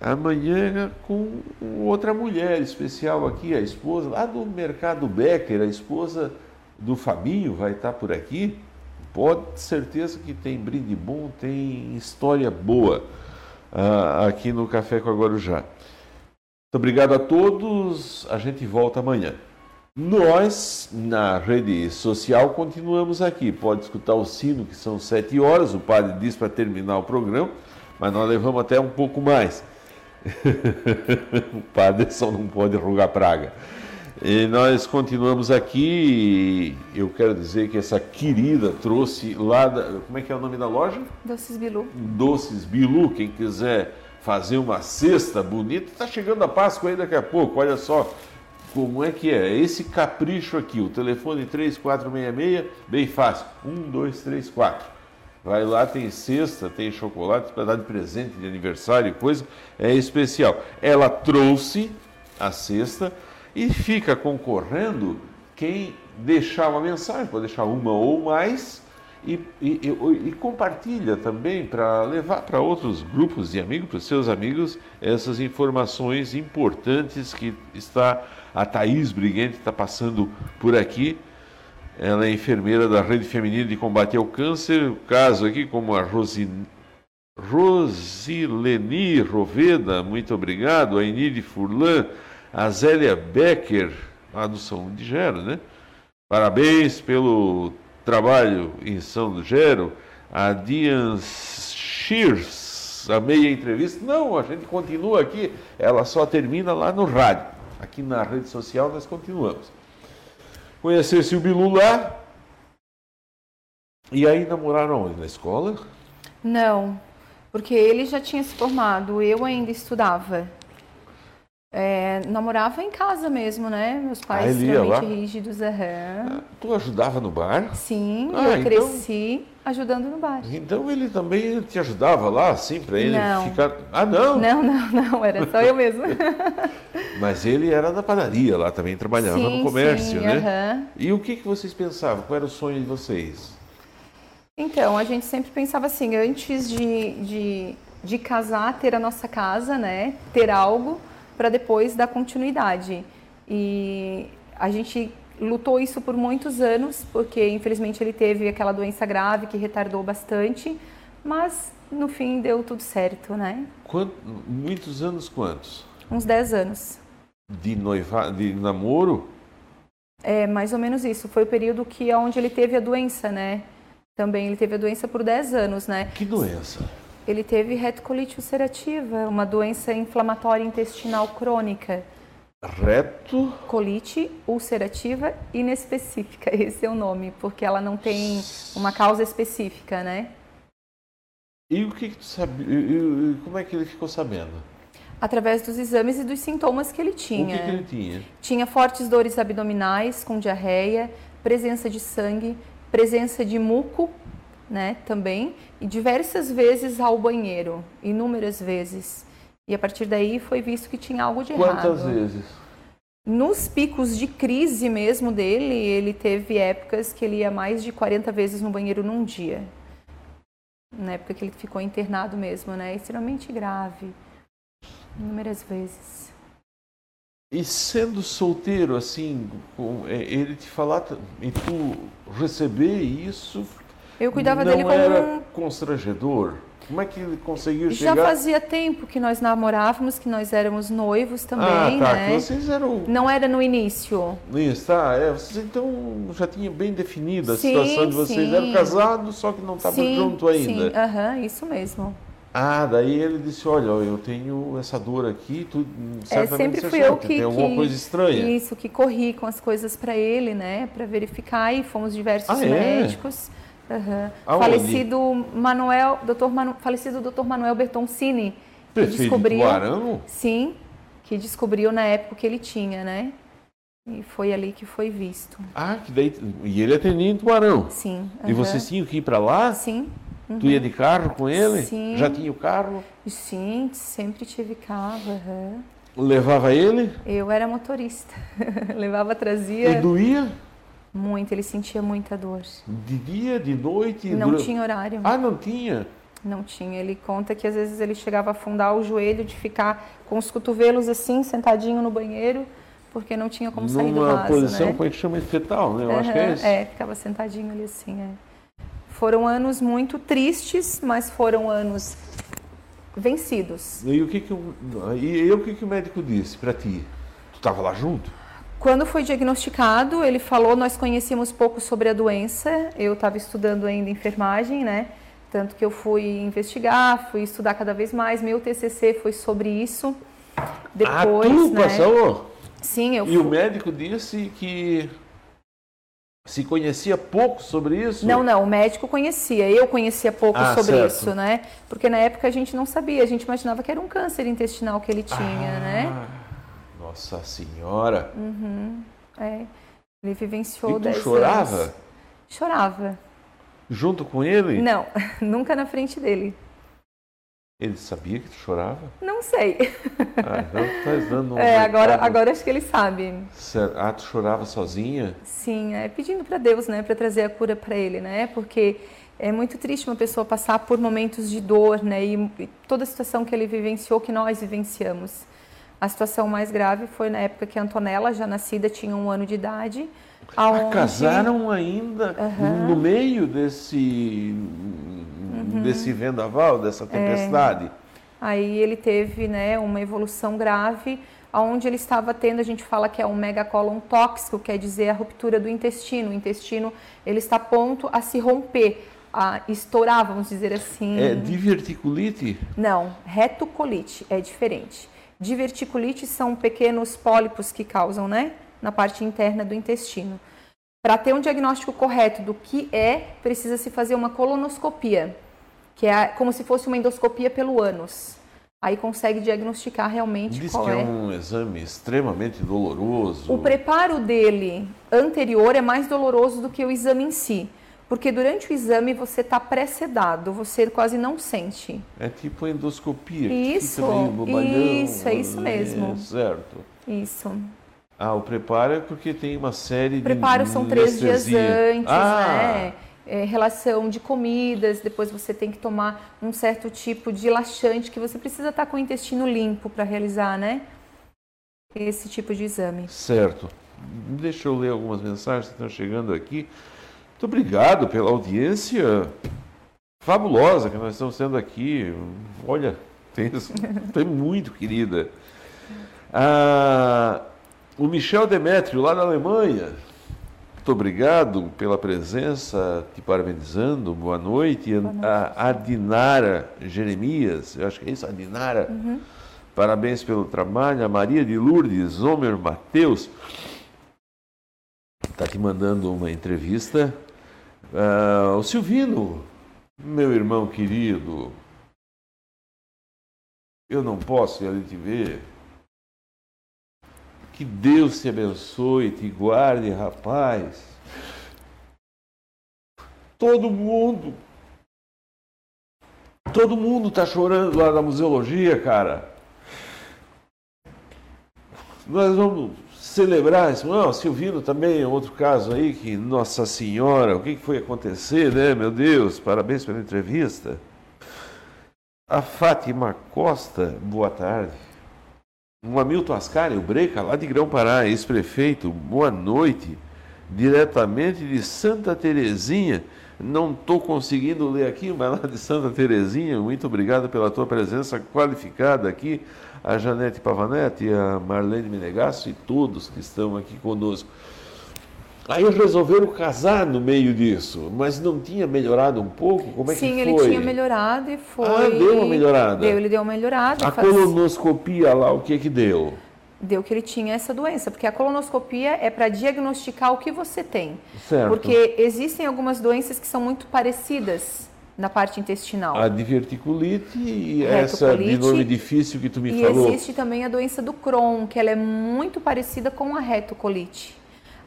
Amanhã com outra mulher especial aqui, a esposa lá do Mercado Becker, a esposa do Fabinho vai estar por aqui. Pode certeza que tem brinde bom, tem história boa uh, aqui no Café com a Guarujá. Muito obrigado a todos. A gente volta amanhã. Nós, na rede social, continuamos aqui. Pode escutar o sino, que são sete horas. O padre diz para terminar o programa, mas nós levamos até um pouco mais. o padre só não pode rogar praga. E nós continuamos aqui. Eu quero dizer que essa querida trouxe lá. Da, como é que é o nome da loja? Doces Bilu. Doces Bilu. Quem quiser fazer uma cesta bonita, está chegando a Páscoa aí daqui a pouco. Olha só como é que é. Esse capricho aqui. O telefone 3466, bem fácil. 1, 2, 3, 4. Vai lá, tem cesta, tem chocolate para dar de presente de aniversário, coisa é especial. Ela trouxe a cesta e fica concorrendo quem deixar uma mensagem, pode deixar uma ou mais, e, e, e, e compartilha também para levar para outros grupos de amigos, para os seus amigos, essas informações importantes que está a Thaís Briguente está passando por aqui ela é enfermeira da Rede Feminina de Combate ao Câncer. O caso aqui, como a. Rosileni Roveda, muito obrigado. A Enide Furlan, a Zélia Becker, lá do São de Gero, né? Parabéns pelo trabalho em São do Gero. A Dian Shears, a meia entrevista. Não, a gente continua aqui. Ela só termina lá no rádio. Aqui na rede social nós continuamos conhecesse o Bilu lá. E aí namoraram onde? Na escola? Não, porque ele já tinha se formado, eu ainda estudava. É, namorava em casa mesmo, né? Meus pais Ah, extremamente rígidos. aham. Tu ajudava no bar? Sim, Ah, eu então- cresci ajudando no bar. Então ele também te ajudava lá, assim, para ele Não. ficar. Ah, não. Não, não, não, era só eu mesma. Mas ele era da padaria lá também, trabalhava sim, no comércio, sim, né? aham. E o que, que vocês pensavam? Qual era o sonho de vocês? Então, a gente sempre pensava assim, antes de, de, de casar, ter a nossa casa, né? Ter algo para depois dar continuidade. E a gente lutou isso por muitos anos, porque infelizmente ele teve aquela doença grave que retardou bastante, mas no fim deu tudo certo, né? Quant- muitos anos quantos? Uns 10 anos. De noiva, de namoro? É mais ou menos isso. Foi o período que onde ele teve a doença, né? Também ele teve a doença por 10 anos, né? Que doença? Ele teve retocolite ulcerativa, uma doença inflamatória intestinal crônica. Reto? Colite ulcerativa inespecífica, esse é o nome, porque ela não tem uma causa específica, né? E o que, que tu sabia? e- e- como é que ele ficou sabendo? Através dos exames e dos sintomas que ele O que, tinha. que ele tinha? Tinha fortes dores abdominais com diarreia, presença de sangue, presença de muco, né, também, e diversas vezes ao banheiro, inúmeras vezes. E a partir daí foi visto que tinha algo de Quantas errado. vezes? Nos picos de crise mesmo dele, ele teve épocas que ele ia mais de 40 vezes no banheiro num dia. Na época que ele ficou internado mesmo, né? Extremamente grave. Inúmeras vezes. E sendo solteiro, assim, é, ele te falar e tu receber isso, Eu cuidava não dele como era um constrangedor? Como é que ele conseguiu Já chegar? fazia tempo que nós namorávamos, que nós éramos noivos também, ah, tá, né? vocês eram... Não era no início. Isso, tá, é, vocês então já tinha bem definida a Sim, situação de vocês. sim. Eram casados, só que não estavam junto ainda. Sim, aham, isso mesmo. Ah, daí ele disse, olha, eu tenho essa dor aqui, tu É, certamente sempre fui eu que, tem alguma que- coisa estranha. Isso, que corri com as coisas para ele, né? Para verificar e fomos diversos Ah, é? Aonde? Falecido Manuel, Dr. Manu, falecido Dr. Manuel Bertoncini, que Prefeito descobriu, sim, que descobriu na época que ele tinha, né? E foi ali que foi visto. Ah, que daí. E ele atendia em Tuarão. Sim. E aham. vocês tinham que ir para lá? Sim. Tu ia de carro com ele? Sim. Já tinha o carro? Sim, sempre tive carro. aham. Levava ele? Eu era motorista. Levava, E trazia doía? Muito, ele sentia muita dor. De dia, de noite? Não dura- tinha horário. Ah, não tinha? Não tinha. Ele conta que às vezes ele chegava a afundar o joelho de ficar com os cotovelos assim, sentadinho no banheiro, porque não tinha como sair do Numa vaso, posição, né? como é que chama? Fetal, né? Eu acho que é isso. É, ficava sentadinho ali assim, é. Foram anos muito tristes, mas foram anos vencidos. E o que que o, e, e o que que o médico disse para ti? Tu estava lá junto? Quando foi diagnosticado, ele falou, nós conhecíamos pouco sobre a doença, eu estava estudando ainda enfermagem, né? Tanto que eu fui investigar, fui estudar cada vez mais, meu TCC foi sobre isso. Depois, ah, tu né? passou? Sim, eu E o fui. médico disse que se conhecia pouco sobre isso? Não, não, o médico conhecia, eu conhecia pouco Ah, sobre certo. isso, né? Porque na época a gente não sabia, a gente imaginava que era um câncer intestinal que ele tinha, Ah, né? Nossa senhora. É. Ele vivenciou E tu 10 chorava? anos. Chorava. Junto com ele? Não, nunca na frente dele. Ele sabia que tu chorava? Não sei. Ah, então tu estás dando um É, agora, agora acho que ele sabe. Ah, tu chorava sozinha? Sim, é pedindo para Deus, né, para trazer a cura para ele, né? Porque é muito triste uma pessoa passar por momentos de dor, né? E, e toda a situação que ele vivenciou, que nós vivenciamos. A situação mais grave foi na época que a Antonella, já nascida, tinha um ano de idade. Ah, aonde- casaram ainda no meio desse, Uhum. desse vendaval, dessa tempestade? Aí ele teve, né, uma evolução grave, aonde ele estava tendo, a gente fala que é um megacolon tóxico, quer dizer a ruptura do intestino. O intestino ele está a ponto a se romper, a estourar, vamos dizer assim. É diverticulite? Não, retocolite é diferente. Diverticulite são pequenos pólipos que causam, né, na parte interna do intestino. Para ter um diagnóstico correto do que é, precisa se fazer uma colonoscopia, que é como se fosse uma endoscopia pelo ânus. aí consegue diagnosticar realmente Diz qual que é é. um exame extremamente doloroso. O preparo dele anterior é mais doloroso do que o exame em si, porque durante o exame você está pré-sedado, você quase não sente. É tipo endoscopia. Isso, bobalhão, isso, é isso mesmo. É, certo. Isso. Ah, o preparo é porque tem uma série O preparo de são três dias antes, ah, né? É, relação de comidas, depois você tem que tomar um certo tipo de laxante que você precisa estar com o intestino limpo para realizar, né? Esse tipo de exame. Certo. Deixa eu ler algumas mensagens que estão chegando aqui. Muito obrigado pela audiência fabulosa que nós estamos tendo aqui. Olha, tem, tem muito querida. Ah, o Michel Demétrio, lá da Alemanha. Muito obrigado pela presença, te parabenizando. Boa noite. A Adinara Jeremias, eu acho que é isso, Adinara. Parabéns pelo trabalho. A Maria de Lourdes, Homer Mateus, está te mandando uma entrevista. Ah, o Silvino, meu irmão querido, eu não posso ir ali te ver. Que Deus te abençoe, te guarde, rapaz. Todo mundo, todo mundo está chorando lá na museologia, cara. Nós vamos celebrar. Não, Silvino também é outro caso aí que Nossa Senhora, o que que foi acontecer, né? Meu Deus, parabéns pela entrevista. A Fátima Costa, boa tarde. O Hamilton Ascari, o Breca, lá de Grão-Pará, ex-prefeito, boa noite. Diretamente de Santa Terezinha. Não estou conseguindo ler aqui, mas lá de Santa Terezinha, muito obrigado pela tua presença qualificada aqui. A Janete Pavanete, a Marlene Menegasso e todos que estão aqui conosco. Aí resolveram casar no meio disso, mas não tinha melhorado um pouco? Como é Sim, que ele foi? tinha melhorado e foi. Ah, deu uma melhorada? Deu, ele deu uma melhorada. A faz- colonoscopia lá, o que que deu? Deu que ele tinha essa doença, porque a colonoscopia é para diagnosticar o que você tem. Certo. Porque existem algumas doenças que são muito parecidas na parte intestinal. A diverticulite e essa de nome difícil que tu me E falou. existe também a doença do Crohn, que ela é muito parecida com a retocolite.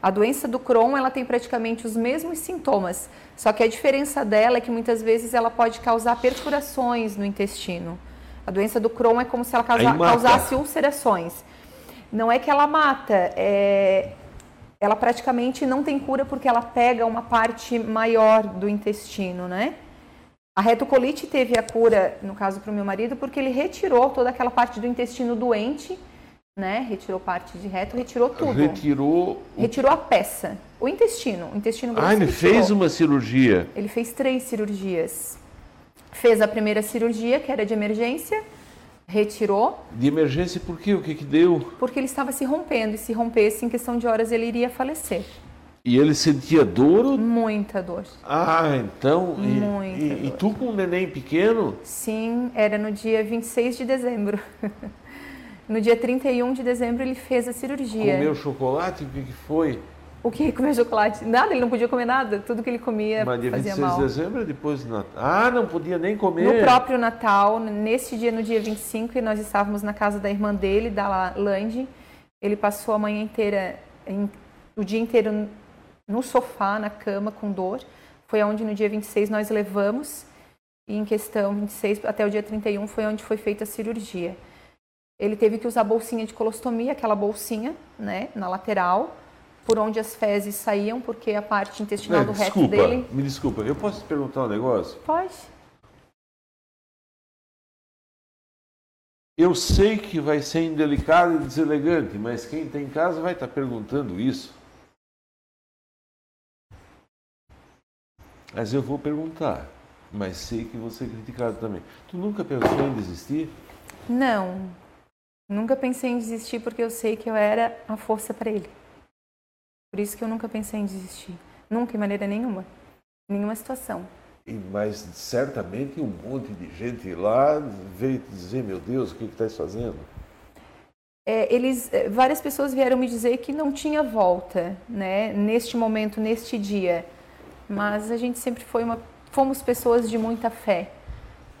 A doença do Crohn, ela tem praticamente os mesmos sintomas, só que a diferença dela é que muitas vezes ela pode causar perfurações no intestino. A doença do Crohn é como se ela causa- causasse ulcerações. Não é que ela mata, é... ela praticamente não tem cura porque ela pega uma parte maior do intestino, né? A retocolite teve a cura, no caso para o meu marido, porque ele retirou toda aquela parte do intestino doente, né? Retirou parte de reto, retirou tudo. Retirou. Retirou a peça, o intestino, o intestino grosso. Ah, ele retirou. fez uma cirurgia. Ele fez três cirurgias. Fez a primeira cirurgia, que era de emergência, retirou, De emergência, por quê? O que que deu? porque ele estava se rompendo, e se rompesse, em questão de horas, ele iria falecer. E ele sentia dor? Muita dor. Ah, então. E, Muita e, e dor. tu com um neném pequeno? Sim, era no dia 26 de dezembro. No dia 31 de dezembro ele fez a cirurgia. Comeu chocolate? O que que foi? O que? Comeu chocolate? Nada, ele não podia comer nada. Tudo que ele comia Mas dia fazia 26 mal. de dezembro é depois do Natal. Ah, não podia nem comer. No próprio Natal, nesse dia, no dia 25, e nós estávamos na casa da irmã dele, da La- Lande. Ele passou a manhã inteira, o dia inteiro no sofá, na cama, com dor. Foi onde no dia 26 nós levamos. E em questão 26 até o dia 31 foi onde foi feita a cirurgia. Ele teve que usar a bolsinha de colostomia, aquela bolsinha, né, na lateral, por onde as fezes saíam, porque a parte intestinal É, do reto desculpa, dele. me desculpa. Eu posso te perguntar um negócio? Pode. Eu sei que vai ser indelicado e deselegante, mas quem tem em casa vai estar perguntando isso. Mas eu vou perguntar. Mas sei que vou ser criticado também. Tu nunca pensou em desistir? Não. Nunca pensei em desistir porque eu sei que eu era a força para ele. Por isso que eu nunca pensei em desistir. Nunca, em maneira nenhuma. Em nenhuma situação. E- Mas certamente um monte de gente lá veio dizer, meu Deus, o que que estás fazendo? É, eles, é, várias pessoas vieram me dizer que não tinha volta, né? Neste momento, neste dia. Mas a gente sempre foi uma, fomos pessoas de muita fé.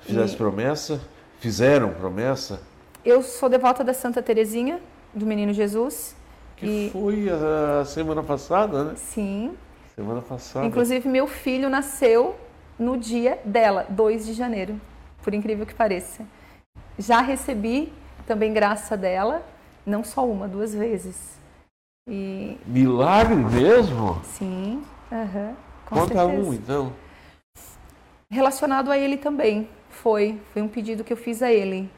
Fizeste E- promessa? fizeram promessa? Eu sou devota da Santa Terezinha, do Menino Jesus. Que e... foi a semana passada, né? Sim. Semana passada. Inclusive, meu filho nasceu no dia dela, 2 de janeiro, por incrível que pareça. Já recebi também graça dela, não só uma, duas vezes. E... Milagre mesmo? Sim, uhum, com Conta certeza. um, então. Relacionado a ele também, foi. Foi um pedido que eu fiz a ele.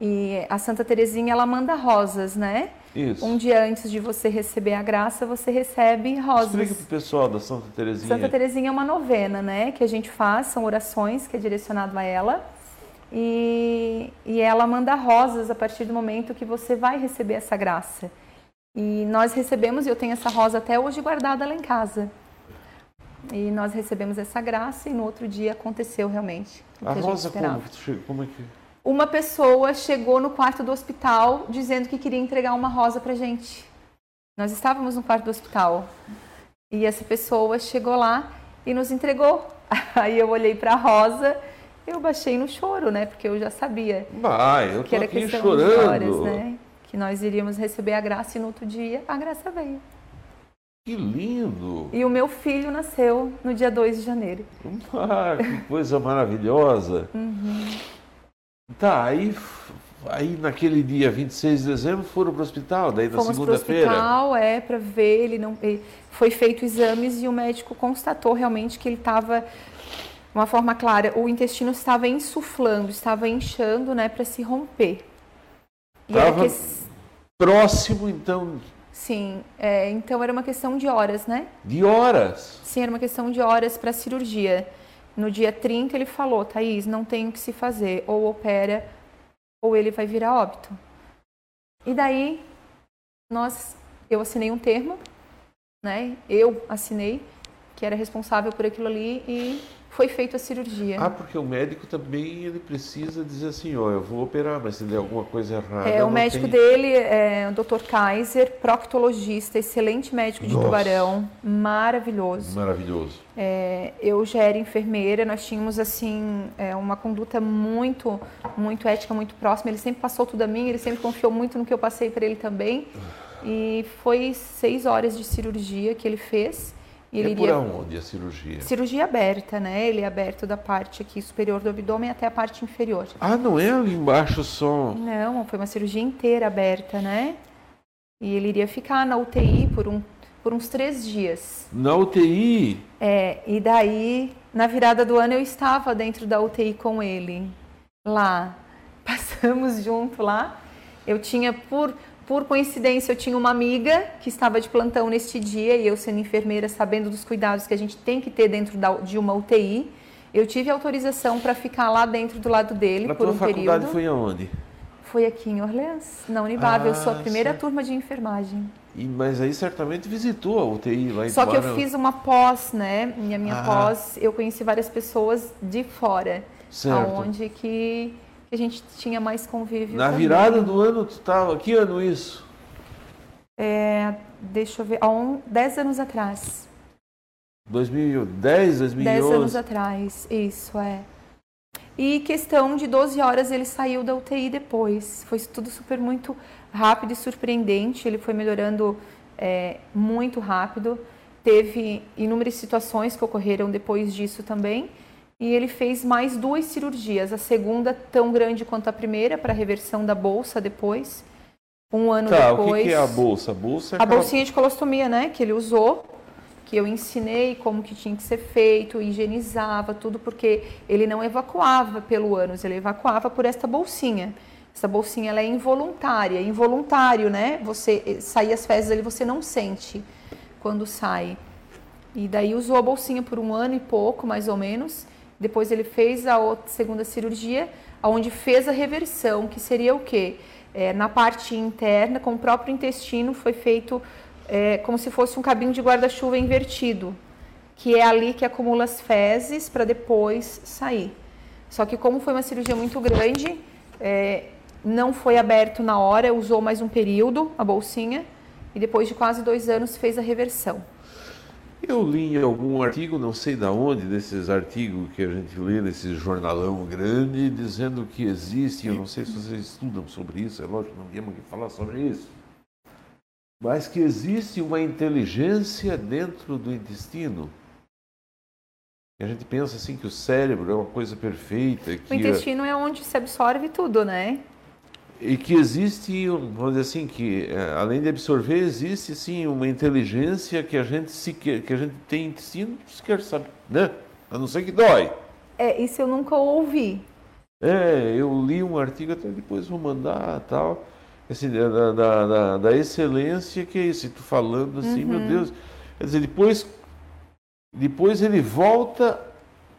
E a Santa Terezinha, ela manda rosas, né? Isso. Um dia antes de você receber a graça, você recebe rosas. Explica para o pessoal da Santa Terezinha. Santa Terezinha é uma novena, né? Que a gente faz, são orações que é direcionado a ela. E, e ela manda rosas a partir do momento que você vai receber essa graça. E nós recebemos, e eu tenho essa rosa até hoje guardada lá em casa. E nós recebemos essa graça e no outro dia aconteceu realmente. A, a rosa como? Como é que uma pessoa chegou no quarto do hospital dizendo que queria entregar uma rosa pra gente. Nós estávamos no quarto do hospital. E essa pessoa chegou lá e nos entregou. Aí eu olhei para a rosa, eu baixei no choro, né? Porque eu já sabia ah, eu que era aqui questão chorando. de horas, né? Que nós iríamos receber a graça e no outro dia a graça veio. Que lindo! E o meu filho nasceu no dia 2 de janeiro. Ah, que coisa maravilhosa! Uhum. Tá, aí, aí naquele dia 26 de dezembro foram para o hospital, daí na segunda-feira? Fomos para o hospital, é, para ver, ele não... Ele, foi feito exames e o médico constatou realmente que ele estava, de uma forma clara, o intestino estava insuflando, estava inchando, né, para se romper. Estava que... próximo, então... Sim, é, então era uma questão de horas, né? De horas? Sim, era uma questão de horas para a cirurgia. No dia 30 ele falou, Thaís, não tem o que se fazer, ou opera ou ele vai virar óbito. E daí nós, eu assinei um termo, né? Eu assinei que era responsável por aquilo ali e foi feita a cirurgia. Ah, porque o médico também ele precisa dizer assim, ó, eu vou operar, mas se der alguma coisa errada. É, o médico tem... dele é o Dr. Kaiser, proctologista, excelente médico de Nossa. tubarão, maravilhoso. Maravilhoso. É, eu já era enfermeira, nós tínhamos assim é, uma conduta muito, muito ética, muito próxima. Ele sempre passou tudo a mim, ele sempre confiou muito no que eu passei para ele também. E foi seis horas de cirurgia que ele fez. E ele é por iria... onde a cirurgia? Cirurgia aberta, né? Ele é aberto da parte aqui superior do abdômen até a parte inferior. Ah, não é ali embaixo só? Não, foi uma cirurgia inteira aberta, né? E ele iria ficar na UTI por, um, por uns três dias. Na UTI? É, e daí, na virada do ano, eu estava dentro da UTI com ele, lá. Passamos junto lá. Eu tinha, por por coincidência, eu tinha uma amiga que estava de plantão neste dia e eu, sendo enfermeira, sabendo dos cuidados que a gente tem que ter dentro da, de uma UTI, eu tive autorização para ficar lá dentro do lado dele Na por um faculdade período. foi aonde? Foi aqui em Orleans, na Unibab. Ah, eu sou a primeira certo. turma de enfermagem. E, mas aí certamente visitou a UTI lá em Só que eu fiz uma pós, né? E a minha Ah. pós, eu conheci várias pessoas de fora, Certo. aonde que que a gente tinha mais convívio. Na também. virada do ano tu estava, que ano isso? É, deixa eu ver, há um, 10 anos atrás. 2010, 2011? 10 anos atrás, isso é. E questão de 12 horas ele saiu da UTI depois. Foi tudo super muito rápido e surpreendente. Ele foi melhorando é, muito rápido. Teve inúmeras situações que ocorreram depois disso também. E ele fez mais duas cirurgias. A segunda tão grande quanto a primeira para reversão da bolsa depois. Um ano Tá, depois. o que, que é a bolsa? A bolsa é A bolsinha de colostomia, né? Que ele usou, que eu ensinei como que tinha que ser feito, higienizava tudo, porque ele não evacuava pelo ânus, ele evacuava por esta bolsinha. Essa bolsinha ela é involuntária, involuntário, né? Você eh, sair as fezes ali você não sente quando sai. E daí usou a bolsinha por um ano e pouco, mais ou menos. Depois ele fez a outra, segunda cirurgia, onde fez a reversão, que seria o quê? É, na parte interna, com o próprio intestino, foi feito é, como se fosse um cabinho de guarda-chuva invertido, que é ali que acumula as fezes para depois sair. Só que como foi uma cirurgia muito grande, é, não foi aberto na hora, usou mais um período a bolsinha e depois de quase dois anos fez a reversão. Eu li em algum artigo, não sei da onde, desses artigos que a gente lê nesse jornalão grande, dizendo que existe, eu não sei se vocês estudam sobre isso, é lógico, não viemos aqui falar sobre isso, mas que existe uma inteligência dentro do intestino. E a gente pensa assim que o cérebro é uma coisa perfeita. o intestino é onde se absorve tudo, né? E que existe, vamos dizer assim, que é, além de absorver, existe sim uma inteligência que a gente se que a gente tem intestino sequer sabe, né? A não ser que dói. É, isso eu nunca ouvi. É, eu li um artigo, até depois vou mandar tal, assim, da, da, da, da excelência que é isso, e tu falando assim, uhum. meu Deus. Quer dizer, depois, depois ele volta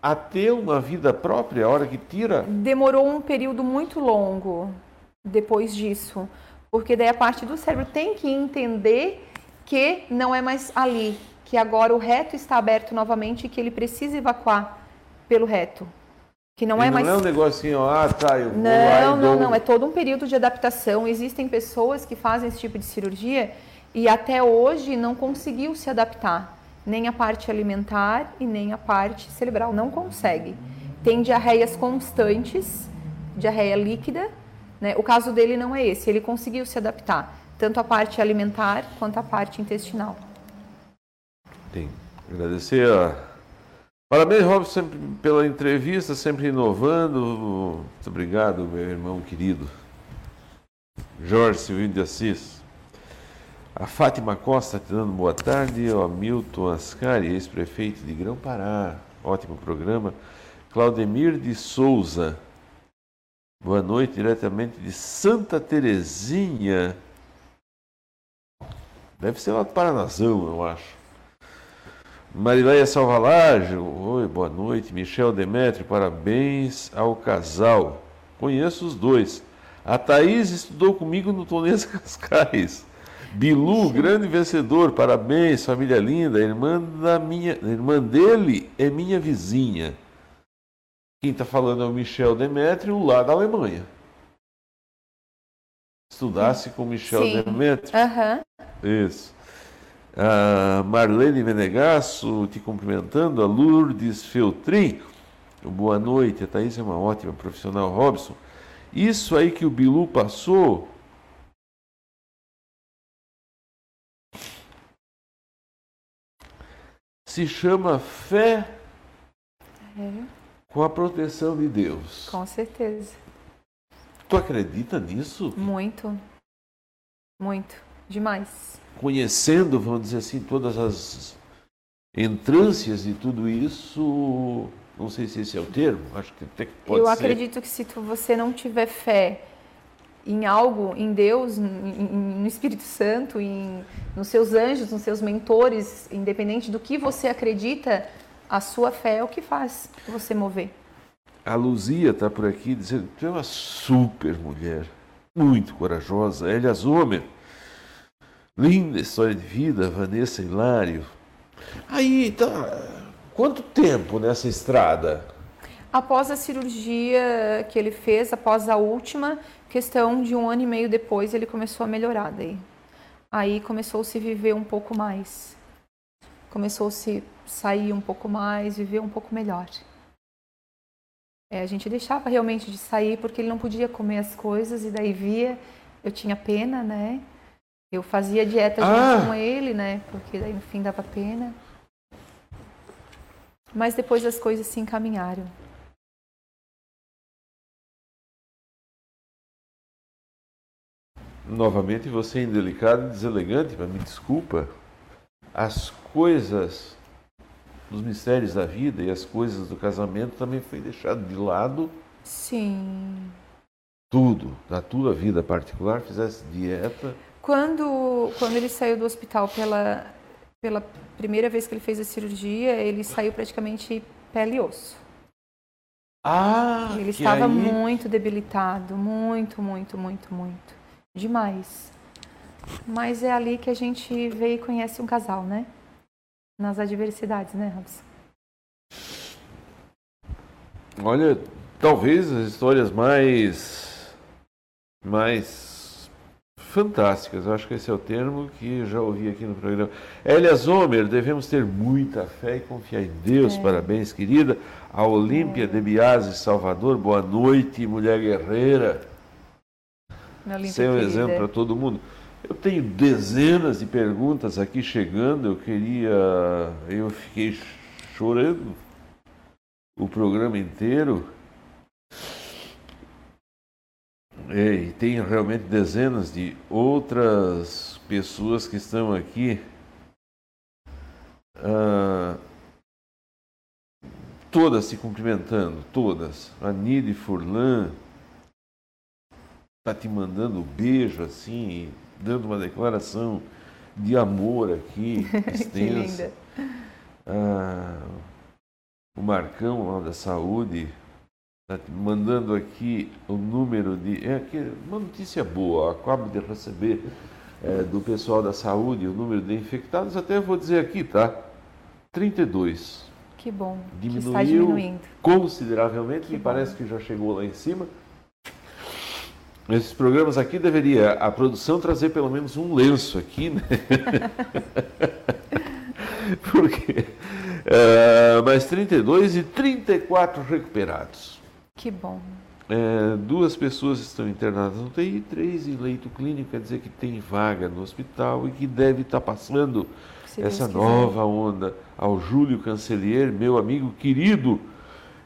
a ter uma vida própria, a hora que tira. Demorou um período muito longo depois disso. Porque daí a parte do cérebro tem que entender que não é mais ali, que agora o reto está aberto novamente e que ele precisa evacuar pelo reto. Que não e é mais. Não é um negocinho, ah, tá, eu vou Não, não, dou... não. É todo um período de adaptação. Existem pessoas que fazem esse tipo de cirurgia e até hoje não conseguiu se adaptar. Nem a parte alimentar e nem a parte cerebral. Não consegue. Tem diarreias constantes, diarreia líquida, né? O caso dele não é esse, ele conseguiu se adaptar, tanto a parte alimentar quanto a parte intestinal. Tem. Agradecer a. Parabéns, Robson, pela entrevista, sempre inovando. Muito obrigado, meu irmão querido. Jorge Silvino de Assis. A Fátima Costa te dando boa tarde. O Hamilton Ascari, ex-prefeito de Grão-Pará. Ótimo programa. Claudemir de Souza. Boa noite, diretamente de Santa Terezinha. Deve ser lá do Paranazão, eu acho. Marileia Salvalage, oi, boa noite. Michel Demetrio, parabéns ao casal. Conheço os dois. A Thaís estudou comigo no Tonês Cascais. Bilu, grande vencedor, parabéns, família linda. Irmã, da minha, irmã dele é minha vizinha. Quem está falando é o Michel Demetrio, lá da Alemanha. Estudasse com Michel Sim. Demetrio. Uhum. Isso. A Marlene Venegasso te cumprimentando, a Lourdes Feltrin. Boa noite, a Thaís é uma ótima profissional, Robson. Isso aí que o Bilu passou. Se chama fé. É com a proteção de Deus. Com certeza. Tu acredita nisso? Muito. Muito. Demais. Conhecendo, vamos dizer assim, todas as entrâncias de tudo isso, não sei se esse é o termo, acho que até pode Eu ser. acredito que se tu, você não tiver fé em algo, em Deus, em, em, no Espírito Santo, em, nos seus anjos, nos seus mentores, independente do que você acredita, a sua fé é o que faz você mover. A Luzia está por aqui dizendo que é uma super mulher, muito corajosa. Elia Zomer, linda história de vida, Vanessa Hilário. Aí, tá, quanto tempo nessa estrada? Após a cirurgia que ele fez, após a última, questão de um ano e meio depois, ele começou a melhorar daí. Aí começou a se viver um pouco mais. Começou a se sair um pouco mais, viver um pouco melhor. É, a gente deixava realmente de sair porque ele não podia comer as coisas e daí via, eu tinha pena, né? Eu fazia dieta ah. junto com ele, né? Porque daí no fim dava pena. Mas depois as coisas se encaminharam. Novamente você é indelicado e deselegante, mas me desculpa. As coisas os mistérios da vida e as coisas do casamento também foi deixado de lado. Sim. Tudo, na tua vida particular, fizesse dieta. Quando, quando ele saiu do hospital pela, pela primeira vez que ele fez a cirurgia, ele saiu praticamente pele e osso. Ah, ele estava aí... muito debilitado, muito, muito, muito, muito. Demais. Mas é ali que a gente vê e conhece um casal, né? Nas adversidades, né, Robson? Olha, talvez as histórias mais mais fantásticas. Acho que esse é o termo que já ouvi aqui no programa. Elia Zomer, devemos ter muita fé e confiar em Deus. É. Parabéns, querida. A Olímpia é. de Biase, Salvador, boa noite, mulher guerreira. Ser um exemplo para todo mundo. Eu tenho dezenas de perguntas aqui chegando. Eu queria. Eu fiquei chorando o programa inteiro. É, e tem realmente dezenas de outras pessoas que estão aqui. Ah, todas se cumprimentando, todas. A Nide Furlan está te mandando um beijo assim, dando uma declaração de amor aqui, extensa. ah, o Marcão lá da saúde Tá mandando aqui o número de. É aqui, uma notícia boa, acabo de receber é, do pessoal da saúde o número de infectados, até vou dizer aqui, tá? 32. Que bom. Diminuiu que está diminuindo. consideravelmente, que me bom. parece que já chegou lá em cima. Esses programas aqui deveria a produção trazer pelo menos um lenço aqui, né? Porque. Uh, mais 32 e 34 recuperados. Que bom. É, duas pessoas estão internadas no UTI, três em leito clínico, quer dizer que tem vaga no hospital e que deve estar passando Se essa nova onda. Ao Júlio Cancelier, meu amigo querido,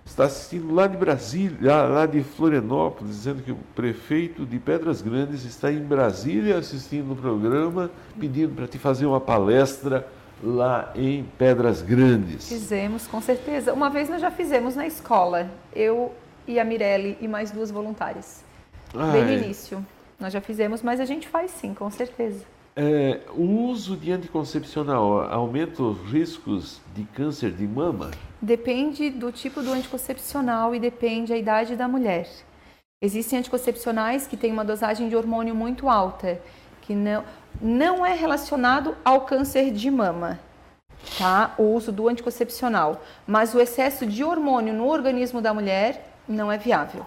está assistindo lá de Brasília, lá de Florianópolis, dizendo que o prefeito de Pedras Grandes está em Brasília assistindo o programa, pedindo para te fazer uma palestra lá em Pedras Grandes. Fizemos, com certeza. Uma vez nós já fizemos na escola. Eu e a Mirelle e mais duas voluntárias. Ai. Bem no início. Nós já fizemos, mas a gente faz sim, com certeza. É, o uso de anticoncepcional aumenta os riscos de câncer de mama? Depende do tipo do anticoncepcional e depende da idade da mulher. Existem anticoncepcionais que têm uma dosagem de hormônio muito alta, que não, não é relacionado ao câncer de mama, tá? O uso do anticoncepcional. Mas o excesso de hormônio no organismo da mulher não é viável.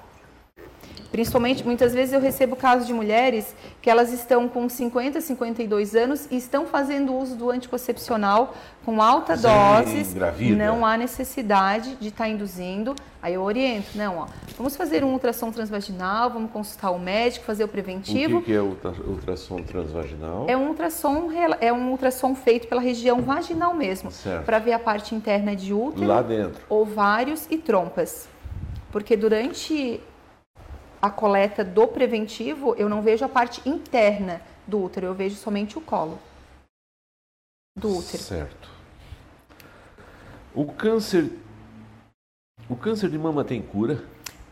Principalmente, muitas vezes eu recebo casos de mulheres que elas estão com 50, 52 anos e estão fazendo uso do anticoncepcional com alta Sim, doses. Não há necessidade de estar tá induzindo. Aí eu oriento, não, ó, vamos fazer um ultrassom transvaginal, vamos consultar o médico, fazer o preventivo. O que, que é ultrassom transvaginal? É um ultrassom, é um ultrassom feito pela região vaginal mesmo, para ver a parte interna de útero, lá dentro, ovários e trompas. Porque durante a coleta do preventivo, eu não vejo a parte interna do útero, eu vejo somente o colo do útero. Certo. O câncer o câncer de mama tem cura?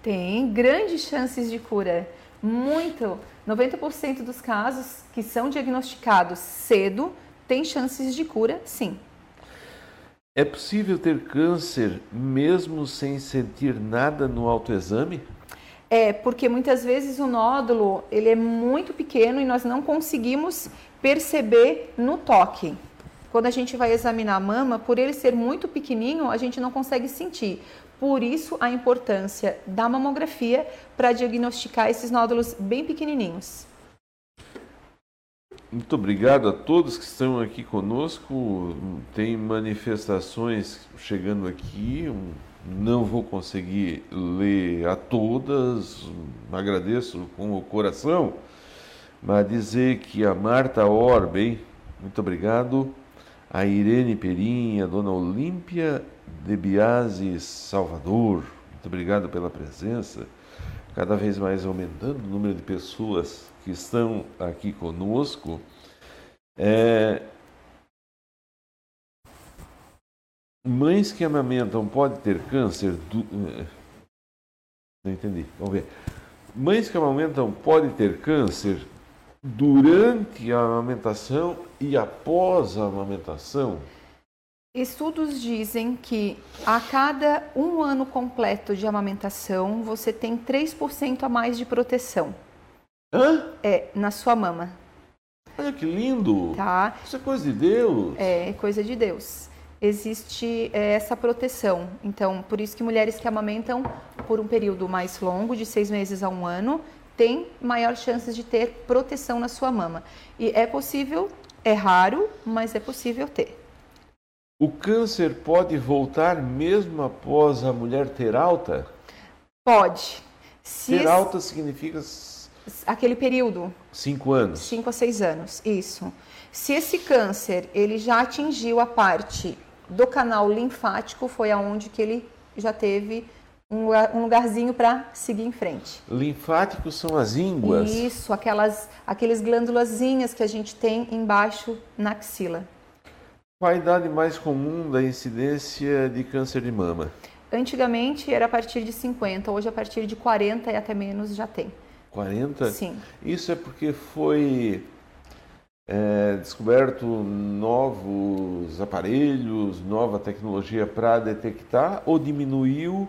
Tem grandes chances de cura. Muito. 90% dos casos que são diagnosticados cedo têm chances de cura, sim. É possível ter câncer mesmo sem sentir nada no autoexame? É, porque muitas vezes o nódulo ele é muito pequeno e nós não conseguimos perceber no toque. Quando a gente vai examinar a mama, por ele ser muito pequenininho, a gente não consegue sentir. Por isso a importância da mamografia para diagnosticar esses nódulos bem pequenininhos. Muito obrigado a todos que estão aqui conosco. Tem manifestações chegando aqui. Não vou conseguir ler a todas. Agradeço com o coração. Mas dizer que a Marta Orben, muito obrigado. A Irene Perinha, a Dona Olímpia de Biase Salvador, muito obrigado pela presença. Cada vez mais aumentando o número de pessoas que estão aqui conosco. É... Mães que amamentam podem ter câncer? Do... É, não entendi. Vamos ver. Mães que amamentam podem ter câncer durante a amamentação e após a amamentação? Estudos dizem que a cada um ano completo de amamentação você tem 3% a mais de proteção. Hã? É, na sua mama. Olha que lindo! Tá? Isso é coisa de Deus. É, coisa de Deus. Existe é, essa proteção. Então, por isso que mulheres que amamentam por um período mais longo, de seis meses a um ano, tem maior chances de ter proteção na sua mama. E é possível, é raro, mas é possível ter. O câncer pode voltar mesmo após a mulher ter alta? Pode. Se ter alta significa aquele período. Cinco anos. Cinco a seis anos, isso. Se esse câncer ele já atingiu a parte do canal linfático, foi aonde que ele já teve um lugarzinho para seguir em frente. Linfáticos são as ínguas? Isso, aquelas, aqueles glândulazinhas que a gente tem embaixo na axila. Qual a idade mais comum da incidência de câncer de mama? Antigamente era a partir de 50, hoje a partir de 40 e até menos já tem. 40? Sim. Isso é porque foi é, descoberto novos aparelhos, nova tecnologia para detectar ou diminuiu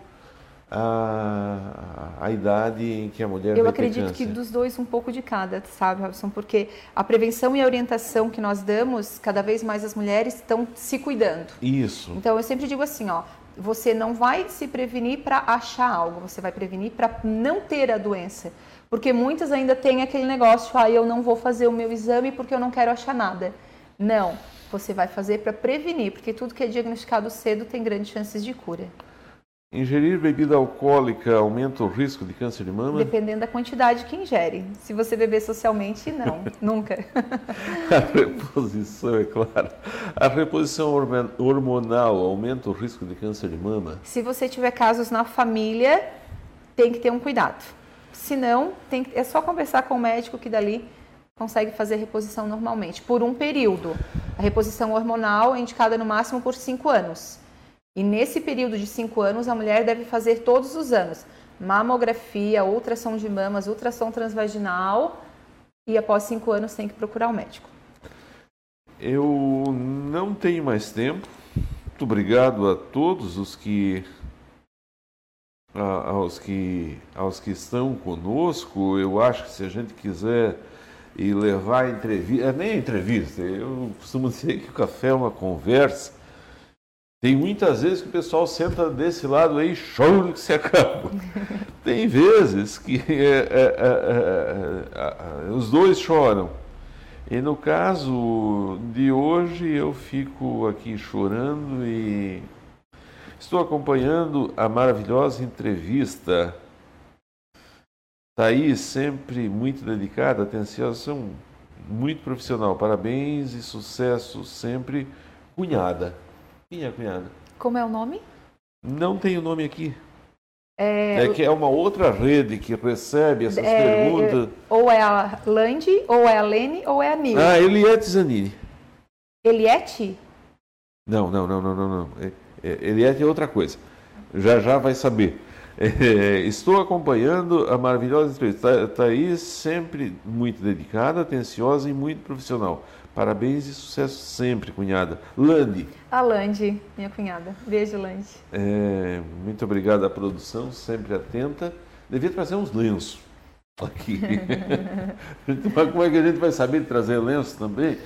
a, a idade em que a mulher Eu acredito que dos dois um pouco de cada, sabe, Robson? Porque a prevenção e a orientação que nós damos, cada vez mais as mulheres estão se cuidando. Isso. Então eu sempre digo assim, ó, você não vai se prevenir para achar algo, você vai prevenir para não ter a doença. Porque muitas ainda têm aquele negócio, ah, eu não vou fazer o meu exame porque eu não quero achar nada. Não, você vai fazer para prevenir, porque tudo que é diagnosticado cedo tem grandes chances de cura. Ingerir bebida alcoólica aumenta o risco de câncer de mama? Dependendo da quantidade que ingere. Se você beber socialmente, não, nunca. A reposição, é claro. A reposição hormonal aumenta o risco de câncer de mama? Se você tiver casos na família, tem que ter um cuidado. Se não, tem, é só conversar com o médico que dali consegue fazer reposição normalmente, por um período. A reposição hormonal é indicada no máximo por cinco anos. E nesse período de cinco anos, a mulher deve fazer todos os anos mamografia, ultrassom de mamas, ultrassom transvaginal e após cinco anos tem que procurar o um médico. Eu não tenho mais tempo. Muito obrigado a todos os que aos que aos que estão conosco. Eu acho que se a gente quiser e levar entrevista, é nem entrevista. Eu costumo dizer que o café é uma conversa tem muitas vezes que o pessoal senta desse lado aí chora que se acaba. Tem vezes que é, é, é, os dois choram. E no caso de hoje eu fico aqui chorando e estou acompanhando a maravilhosa entrevista. Thaís, sempre muito dedicada, atenciosa, muito profissional. Parabéns e sucesso sempre, cunhada. Quem é a cunhada? Como é o nome? Não tem o nome aqui. É, é que é uma outra rede que recebe essas é, perguntas. Ou é a Landi, ou é a Lene, ou é a Nil. Ah, Eliette Zanini. Eliette? Não, não, não, não, não. não. É, é, Eliette é outra coisa. Já já vai saber. É, estou acompanhando a maravilhosa entrevista. Thaís, sempre muito dedicada, atenciosa e muito profissional. Parabéns e sucesso sempre, cunhada. Landi. A Landi, minha cunhada. Beijo, Landi. É, muito obrigado à produção, sempre atenta. Devia trazer uns lenços aqui. Mas como é que a gente vai saber trazer lenços também?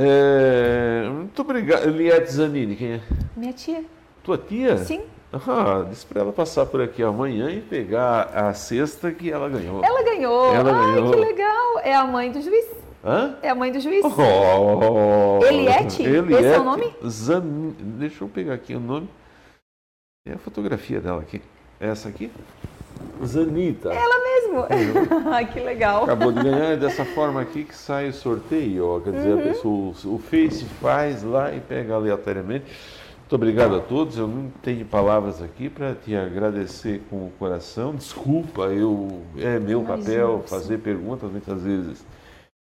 É, muito obrigado. Liette Zanini, quem é? Minha tia. Tua tia? Sim. Ah, disse para ela passar por aqui amanhã e pegar a cesta que ela ganhou. Ela ganhou. Ela Ai, ganhou. que legal. É a mãe do juiz. Hã? É a mãe do juiz. Oh, Eliette? Eliette? Esse é o nome? Zan... Deixa eu pegar aqui o nome. É a fotografia dela aqui. Essa aqui? Zanita. Ela mesmo. Ai, que legal. Acabou de ganhar. É dessa forma aqui que sai o sorteio. Ó. Quer dizer, uhum. a pessoa, o Face faz lá e pega aleatoriamente. Muito obrigado a todos. Eu não tenho palavras aqui para te agradecer com o coração. Desculpa, eu é meu Imagina, papel fazer perguntas muitas vezes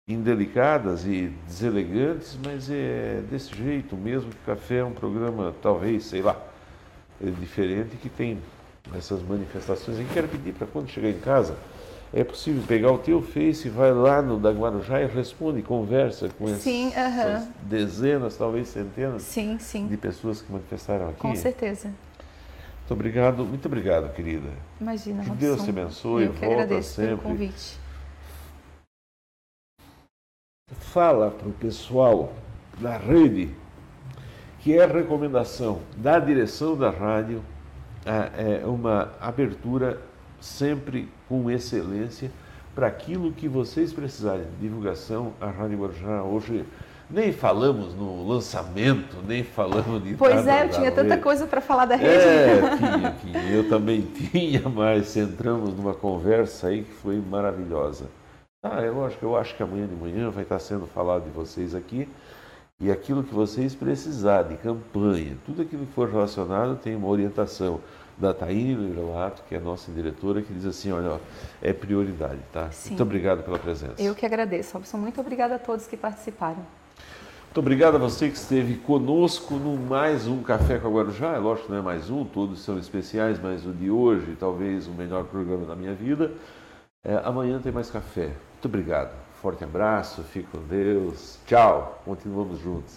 indelicadas e deselegantes, mas é desse jeito mesmo que Café é um programa, talvez, sei lá, é diferente que tem essas manifestações. E quero pedir para quando chegar em casa, é possível pegar o teu Face, vai lá no da Guarujá e responde, conversa com sim, essas uh -huh. dezenas, talvez centenas sim, sim. de pessoas que manifestaram aqui. Com certeza. Muito obrigado, muito obrigado, querida. Imagina, Que Deus te abençoe, Eu volta sempre. Pelo convite fala para o pessoal da rede que é recomendação da direção da rádio é uma abertura sempre com excelência para aquilo que vocês precisarem. Divulgação, a Rádio Guarujá hoje nem falamos no lançamento, nem falamos de Pois é, eu tinha tanta rede. coisa para falar da rede. É, tinha, tinha. Eu também tinha, mas entramos numa conversa aí que foi maravilhosa. Ah, é lógico, eu acho que amanhã de manhã vai estar sendo falado de vocês aqui e aquilo que vocês precisarem, de campanha, tudo aquilo que for relacionado tem uma orientação da Taíne Loirato, que é a nossa diretora, que diz assim, olha, ó, é prioridade, tá? Sim. Muito obrigado pela presença. Eu que agradeço, Robson. Muito obrigada a todos que participaram. Muito obrigado a você que esteve conosco no mais um Café com a Guarujá. É lógico que não é mais um, todos são especiais, mas o de hoje, talvez o melhor programa da minha vida. É, amanhã tem mais café. Muito obrigado. Forte abraço, fique com Deus. Tchau. Continuamos juntos.